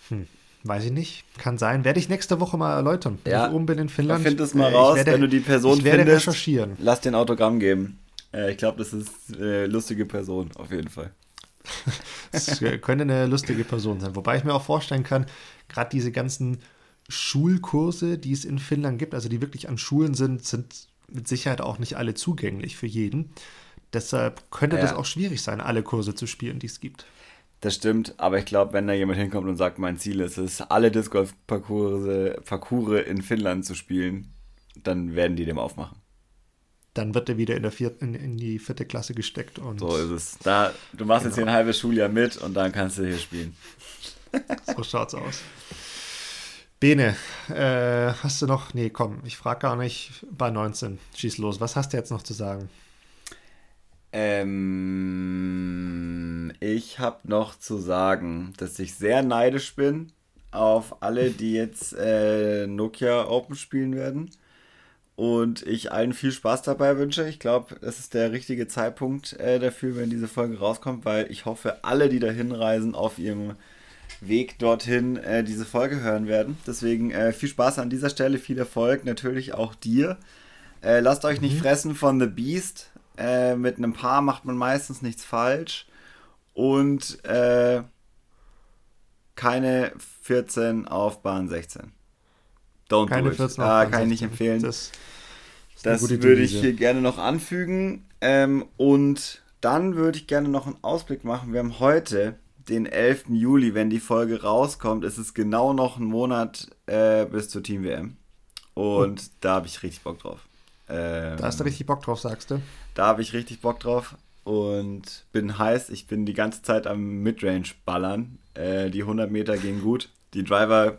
Hm. Weiß ich nicht. Kann sein. Werde ich nächste Woche mal erläutern. Wenn ja, ich oben bin in Finnland. Find es mal raus, werde, wenn du die Person ich werde findest. Recherchieren. Lass den Autogramm geben. Äh, ich glaube, das ist eine lustige Person, auf jeden Fall. das könnte eine lustige Person sein. Wobei ich mir auch vorstellen kann, gerade diese ganzen Schulkurse, die es in Finnland gibt, also die wirklich an Schulen sind, sind mit Sicherheit auch nicht alle zugänglich für jeden. Deshalb könnte ja. das auch schwierig sein, alle Kurse zu spielen, die es gibt. Das stimmt, aber ich glaube, wenn da jemand hinkommt und sagt, mein Ziel ist es, alle Disc Golf Parcours in Finnland zu spielen, dann werden die dem aufmachen dann wird er wieder in, der vierten, in, in, die vierte Klasse gesteckt. Und so ist es. Da, du machst genau. jetzt hier ein halbes Schuljahr mit und dann kannst du hier spielen. so schaut's aus. Bene, äh, hast du noch, nee, komm, ich frage gar nicht, bei 19, schieß los. Was hast du jetzt noch zu sagen? Ähm, ich habe noch zu sagen, dass ich sehr neidisch bin auf alle, die jetzt äh, Nokia Open spielen werden und ich allen viel Spaß dabei wünsche. Ich glaube, es ist der richtige Zeitpunkt äh, dafür, wenn diese Folge rauskommt, weil ich hoffe, alle, die da hinreisen, auf ihrem Weg dorthin äh, diese Folge hören werden. Deswegen äh, viel Spaß an dieser Stelle, viel Erfolg, natürlich auch dir. Äh, lasst euch nicht mhm. fressen von The Beast. Äh, mit einem Paar macht man meistens nichts falsch. Und äh, keine 14 auf Bahn 16. Don't Keine do it. 14 ah, kann ich nicht empfehlen. Das, das, würde ich hier gerne noch anfügen. Ähm, und dann würde ich gerne noch einen Ausblick machen. Wir haben heute den 11. Juli, wenn die Folge rauskommt, ist es genau noch ein Monat äh, bis zur Team WM. Und oh. da habe ich richtig Bock drauf. Ähm, da hast du richtig Bock drauf, sagst du? Da habe ich richtig Bock drauf und bin heiß. Ich bin die ganze Zeit am Midrange ballern. Äh, die 100 Meter gehen gut. Die Driver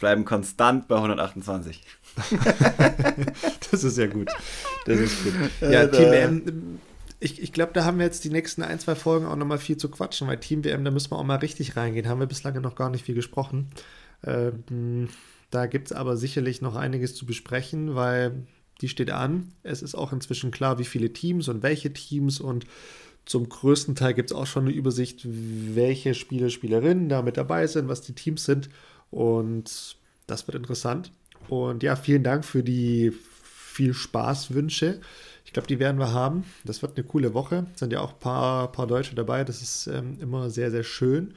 bleiben konstant bei 128. das ist ja gut. Das ist gut. Ja, Team WM, ich, ich glaube, da haben wir jetzt die nächsten ein, zwei Folgen auch nochmal viel zu quatschen, weil Team WM, da müssen wir auch mal richtig reingehen. Haben wir bislang noch gar nicht viel gesprochen. Ähm, da gibt es aber sicherlich noch einiges zu besprechen, weil die steht an. Es ist auch inzwischen klar, wie viele Teams und welche Teams und zum größten Teil gibt es auch schon eine Übersicht, welche Spieler, Spielerinnen da mit dabei sind, was die Teams sind. Und das wird interessant. Und ja, vielen Dank für die viel Spaßwünsche. Ich glaube, die werden wir haben. Das wird eine coole Woche. Es sind ja auch ein paar, paar Deutsche dabei. Das ist ähm, immer sehr, sehr schön.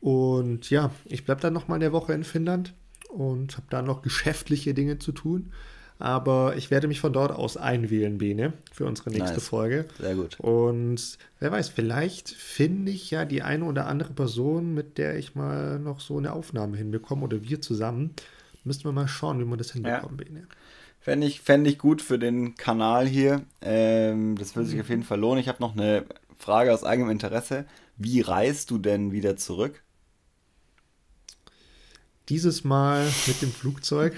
Und ja, ich bleibe dann noch mal eine Woche in Finnland und habe da noch geschäftliche Dinge zu tun. Aber ich werde mich von dort aus einwählen, Bene, für unsere nächste nice. Folge. Sehr gut. Und wer weiß, vielleicht finde ich ja die eine oder andere Person, mit der ich mal noch so eine Aufnahme hinbekomme oder wir zusammen. Müssen wir mal schauen, wie wir das hinbekommen, ja. Bene. Fände ich, fänd ich gut für den Kanal hier. Ähm, das würde sich mhm. auf jeden Fall lohnen. Ich habe noch eine Frage aus eigenem Interesse. Wie reist du denn wieder zurück? Dieses Mal mit dem Flugzeug,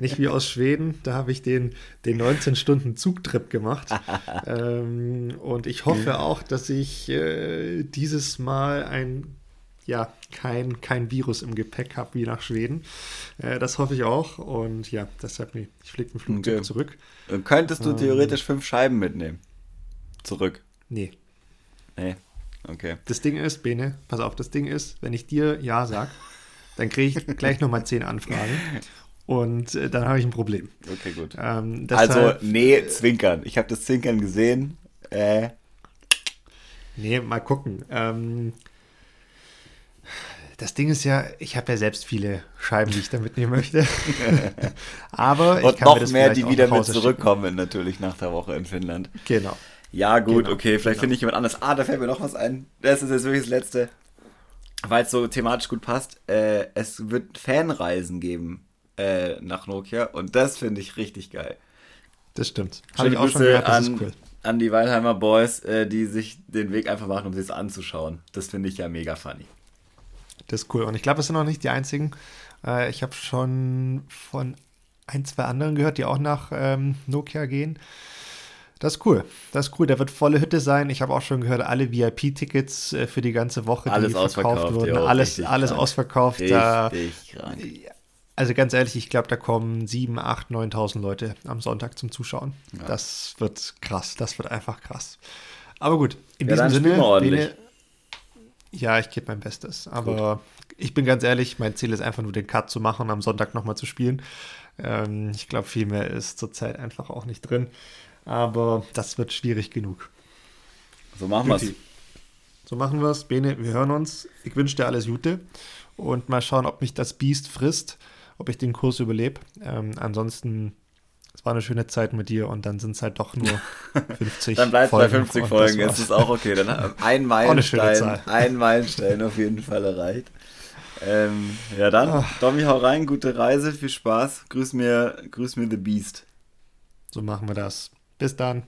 nicht wie aus Schweden. Da habe ich den, den 19-Stunden-Zugtrip gemacht. ähm, und ich hoffe auch, dass ich äh, dieses Mal ein ja, kein, kein Virus im Gepäck habe wie nach Schweden. Äh, das hoffe ich auch. Und ja, deshalb, nee, ich fliege mit dem Flugzeug okay. zurück. Könntest du ähm, theoretisch fünf Scheiben mitnehmen? Zurück? Nee. Nee, okay. Das Ding ist, Bene, pass auf, das Ding ist, wenn ich dir Ja sag, dann kriege ich gleich nochmal zehn Anfragen. Und äh, dann habe ich ein Problem. Okay, gut. Ähm, deshalb, also, nee, zwinkern. Ich habe das Zwinkern gesehen. Äh. Nee, mal gucken. Ähm, das Ding ist ja, ich habe ja selbst viele Scheiben, die ich da mitnehmen möchte. Aber ich Und kann noch mir das mehr, die wieder mit zurückkommen, schicken. natürlich nach der Woche in Finnland. Genau. Ja, gut, genau. okay, vielleicht genau. finde ich jemand anders. Ah, da fällt mir noch was ein. Das ist jetzt wirklich das Letzte weil es so thematisch gut passt, äh, es wird Fanreisen geben äh, nach Nokia und das finde ich richtig geil. Das stimmt. Habe ich auch schon gehört, das an, ist cool. An die Weilheimer Boys, äh, die sich den Weg einfach machen, um sich das anzuschauen. Das finde ich ja mega funny. Das ist cool. Und ich glaube, es sind noch nicht die einzigen. Äh, ich habe schon von ein, zwei anderen gehört, die auch nach ähm, Nokia gehen. Das ist cool. Das ist cool. Der wird volle Hütte sein. Ich habe auch schon gehört, alle VIP-Tickets äh, für die ganze Woche, alles die verkauft wurden. Jo, alles alles krank. ausverkauft. Richtig da, krank. Also ganz ehrlich, ich glaube, da kommen 7, 8, 9.000 Leute am Sonntag zum Zuschauen. Ja. Das wird krass. Das wird einfach krass. Aber gut, in ja, diesem Sinne. Bene, ja, ich gebe mein Bestes. Aber gut. ich bin ganz ehrlich, mein Ziel ist einfach nur den Cut zu machen und am Sonntag nochmal zu spielen. Ähm, ich glaube, viel mehr ist zurzeit einfach auch nicht drin. Aber das wird schwierig genug. So machen wir es. So machen wir es. Bene, wir hören uns. Ich wünsche dir alles Gute und mal schauen, ob mich das Biest frisst, ob ich den Kurs überlebe. Ähm, ansonsten, es war eine schöne Zeit mit dir und dann sind es halt doch nur 50 Dann bleibt es bei 50 Folgen, ist es auch okay. Dann ein Meilenstein, ein Meilenstein auf jeden Fall erreicht. Ähm, ja dann, Ach. Domi, hau rein, gute Reise, viel Spaß. Grüß mir, grüß mir The Beast. So machen wir das. Bis dann.